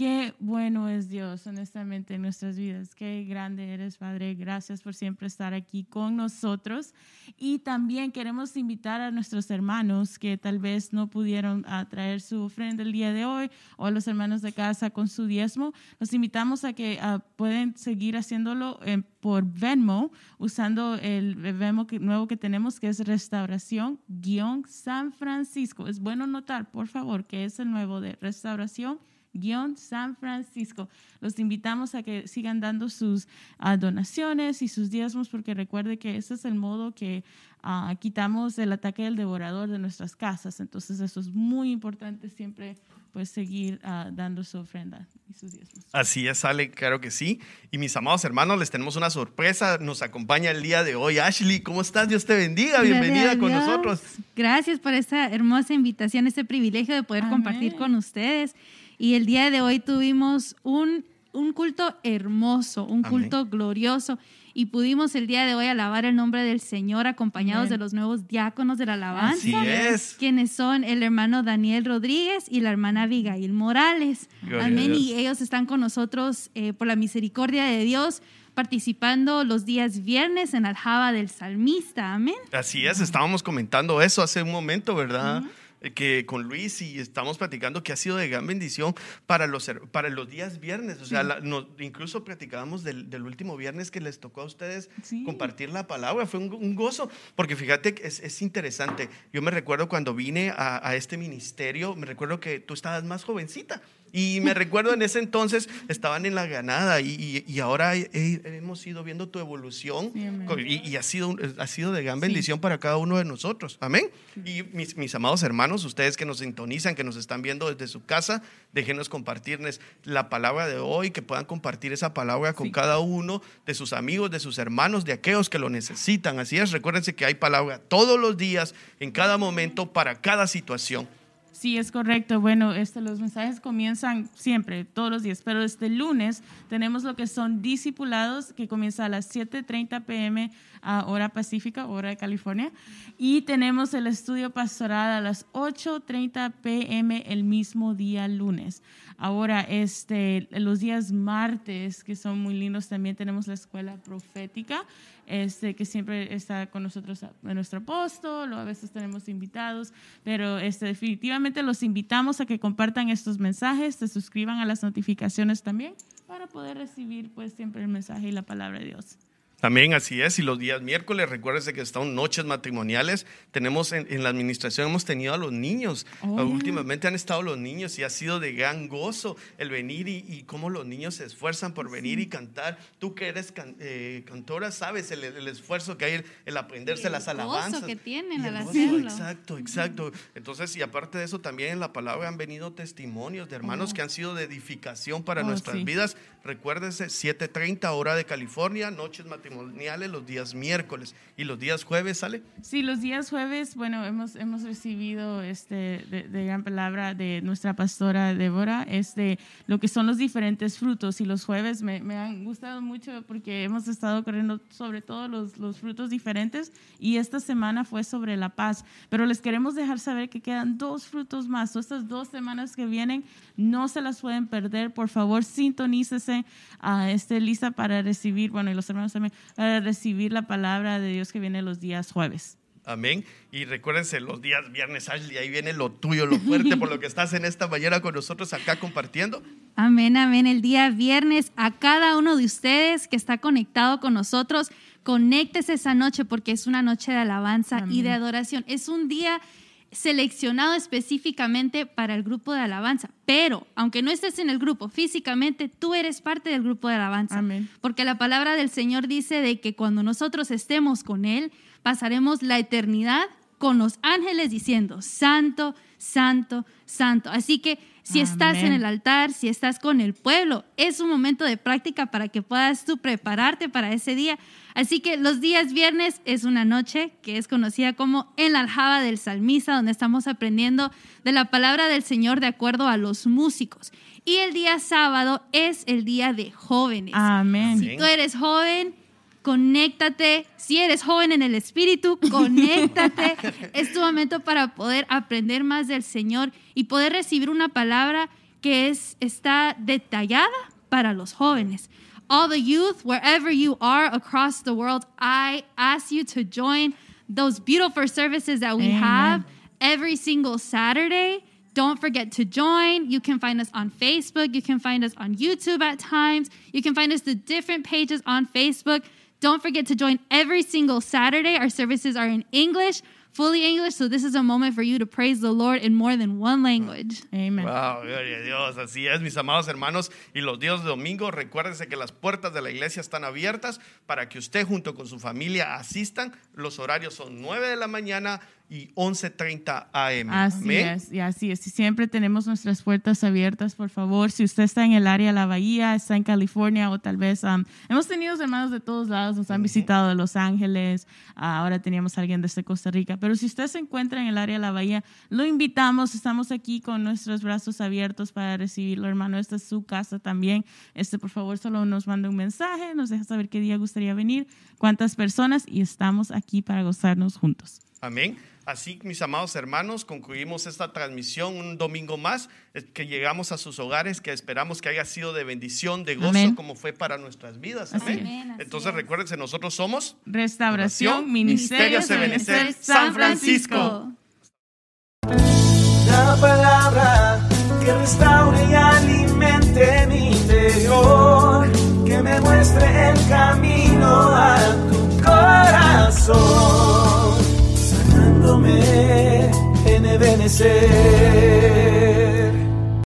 Qué bueno es Dios, honestamente, en nuestras vidas. Qué grande eres, Padre. Gracias por siempre estar aquí con nosotros. Y también queremos invitar a nuestros hermanos que tal vez no pudieron traer su ofrenda el día de hoy o a los hermanos de casa con su diezmo. Los invitamos a que uh, pueden seguir haciéndolo eh, por Venmo, usando el Venmo nuevo que tenemos, que es Restauración-San Francisco. Es bueno notar, por favor, que es el nuevo de Restauración guion San Francisco. Los invitamos a que sigan dando sus ah, donaciones y sus diezmos porque recuerde que ese es el modo que ah, quitamos el ataque del devorador de nuestras casas. Entonces eso es muy importante siempre pues seguir ah, dando su ofrenda y sus diezmos. Así es, Ale, claro que sí. Y mis amados hermanos, les tenemos una sorpresa. Nos acompaña el día de hoy. Ashley, ¿cómo estás? Dios te bendiga. Bienvenida con nosotros. Gracias por esta hermosa invitación, este privilegio de poder compartir con ustedes. Y el día de hoy tuvimos un, un culto hermoso, un culto glorioso. Y pudimos el día de hoy alabar el nombre del Señor acompañados de los nuevos diáconos de la alabanza. es. Quienes son el hermano Daniel Rodríguez y la hermana Abigail Morales. Amén. Y ellos están con nosotros eh, por la misericordia de Dios participando los días viernes en Aljaba del Salmista. Amén. Así es, estábamos comentando eso hace un momento, ¿verdad? Eh, que con Luis y estamos platicando que ha sido de gran bendición para los, para los días viernes. O sea, incluso platicábamos del, del, último viernes que les tocó a ustedes compartir la palabra. Fue un, gozo, porque fíjate que es, es, interesante. Yo me recuerdo cuando vine a, a este ministerio, me recuerdo que tú estabas más jovencita. Y me recuerdo en ese entonces estaban en la ganada y, y, ahora hemos ido viendo tu evolución y, ha, sido, ha sido de gran bendición para cada uno de nosotros. Amén. Y mis, mis, amados hermanos, ustedes que nos sintonizan, que nos están viendo desde su casa, déjenos compartirles la palabra de hoy, que puedan compartir esa palabra con cada uno de sus amigos, de sus hermanos, de aquellos que lo necesitan. Así es, recuérdense que hay palabra todos los días, en cada momento, para cada situación. Sí, es correcto. Bueno, este, los mensajes comienzan siempre, todos los días, pero este lunes tenemos lo que son discipulados, que comienza a las 7.30 pm a hora pacífica, hora de California, y tenemos el estudio pastoral a las 8.30 pm el mismo día lunes. Ahora, este, los días martes, que son muy lindos, también tenemos la escuela profética, este, que siempre está con nosotros nuestro apóstol, o a veces tenemos invitados, pero este, definitivamente los invitamos a que compartan estos mensajes, se suscriban a las notificaciones también para poder recibir pues siempre el mensaje y la palabra de Dios. También así es, y los días miércoles, recuérdese que están noches matrimoniales, tenemos en, la administración, hemos tenido a los niños, oh, últimamente han estado los niños y ha sido de gran gozo el venir y, cómo los niños se esfuerzan por venir y cantar. Tú que eres eh, cantora, sabes el, esfuerzo que hay, el, aprenderse las alabanzas. que tienen al hacerlo. Exacto, exacto. Entonces, y aparte de eso, también en la palabra han venido testimonios de hermanos oh. que han sido de edificación para oh, nuestras vidas. Recuérdese, 7.30 hora de California, noches matrimoniales los días miércoles y los días jueves, ¿sale? Sí, los días jueves, bueno, hemos, hemos recibido este, de, gran palabra de nuestra pastora Débora, este, lo que son los diferentes frutos y los jueves me, me han gustado mucho porque hemos estado corriendo sobre todo los, los frutos diferentes y esta semana fue sobre la paz, pero les queremos dejar saber que quedan dos frutos más, estas dos semanas que vienen no se las pueden perder, por favor sintonícese a este lista para recibir, bueno, y los hermanos también, recibir la palabra de Dios que viene los días jueves. Amén. Y recuérdense, los días viernes, Ashley, ahí viene lo tuyo, lo fuerte, por lo que estás en esta mañana con nosotros acá compartiendo. Amén, amén. El día viernes, a cada uno de ustedes que está conectado con nosotros, conéctese esa noche porque es una noche de alabanza y de adoración. Es un día seleccionado específicamente para el grupo de alabanza. Pero, aunque no estés en el grupo físicamente, tú eres parte del grupo de alabanza. Porque la palabra del Señor dice de que cuando nosotros estemos con Él, pasaremos la eternidad con los ángeles diciendo, Santo, Santo, Santo. Así que si estás en el altar, si estás con el pueblo, es un momento de práctica para que puedas tú prepararte para ese día. Así que los días viernes es una noche que es conocida como en la aljaba del salmista, donde estamos aprendiendo de la palabra del Señor de acuerdo a los músicos. Y el día sábado es el día de jóvenes. Amén. Si tú eres joven, conéctate. Si eres joven en el espíritu, conéctate. es tu momento para poder aprender más del Señor y poder recibir una palabra que es, está detallada para los jóvenes. All the youth, wherever you are across the world, I ask you to join those beautiful services that we have every single Saturday. Don't forget to join. You can find us on Facebook. You can find us on YouTube at times. You can find us the different pages on Facebook. Don't forget to join every single Saturday. Our services are in English fully English, so this is a moment for you to praise the Lord in more than one language. Amen. Wow, gloria a Dios. Así es, mis amados hermanos. Y los días de domingo, recuérdense que las puertas de la iglesia están abiertas para que usted junto con su familia asistan. Los horarios son 9 de la mañana y 11.30 AM. Así es, y así es. siempre tenemos nuestras puertas abiertas, por favor. Si usted está en el área de la Bahía, está en California o tal vez um, hemos tenido hermanos de todos lados, nos han visitado de Los Ángeles, ahora teníamos a alguien desde Costa Rica. Pero si usted se encuentra en el área de la Bahía, lo invitamos. Estamos aquí con nuestros brazos abiertos para recibirlo, hermano. Esta es su casa también. Este, por favor, solo nos manda un mensaje, nos deja saber qué día gustaría venir, cuántas personas y estamos aquí para gozarnos juntos. Amén. Así, mis amados hermanos, concluimos esta transmisión un domingo más, que llegamos a sus hogares, que esperamos que haya sido de bendición, de gozo, como fue para nuestras vidas. Amén. Entonces, recuérdense, nosotros somos Restauración, Ministerio Ministerio San Francisco. La palabra que restaure y alimente mi interior, que me muestre el camino a tu corazón en Ebenezer.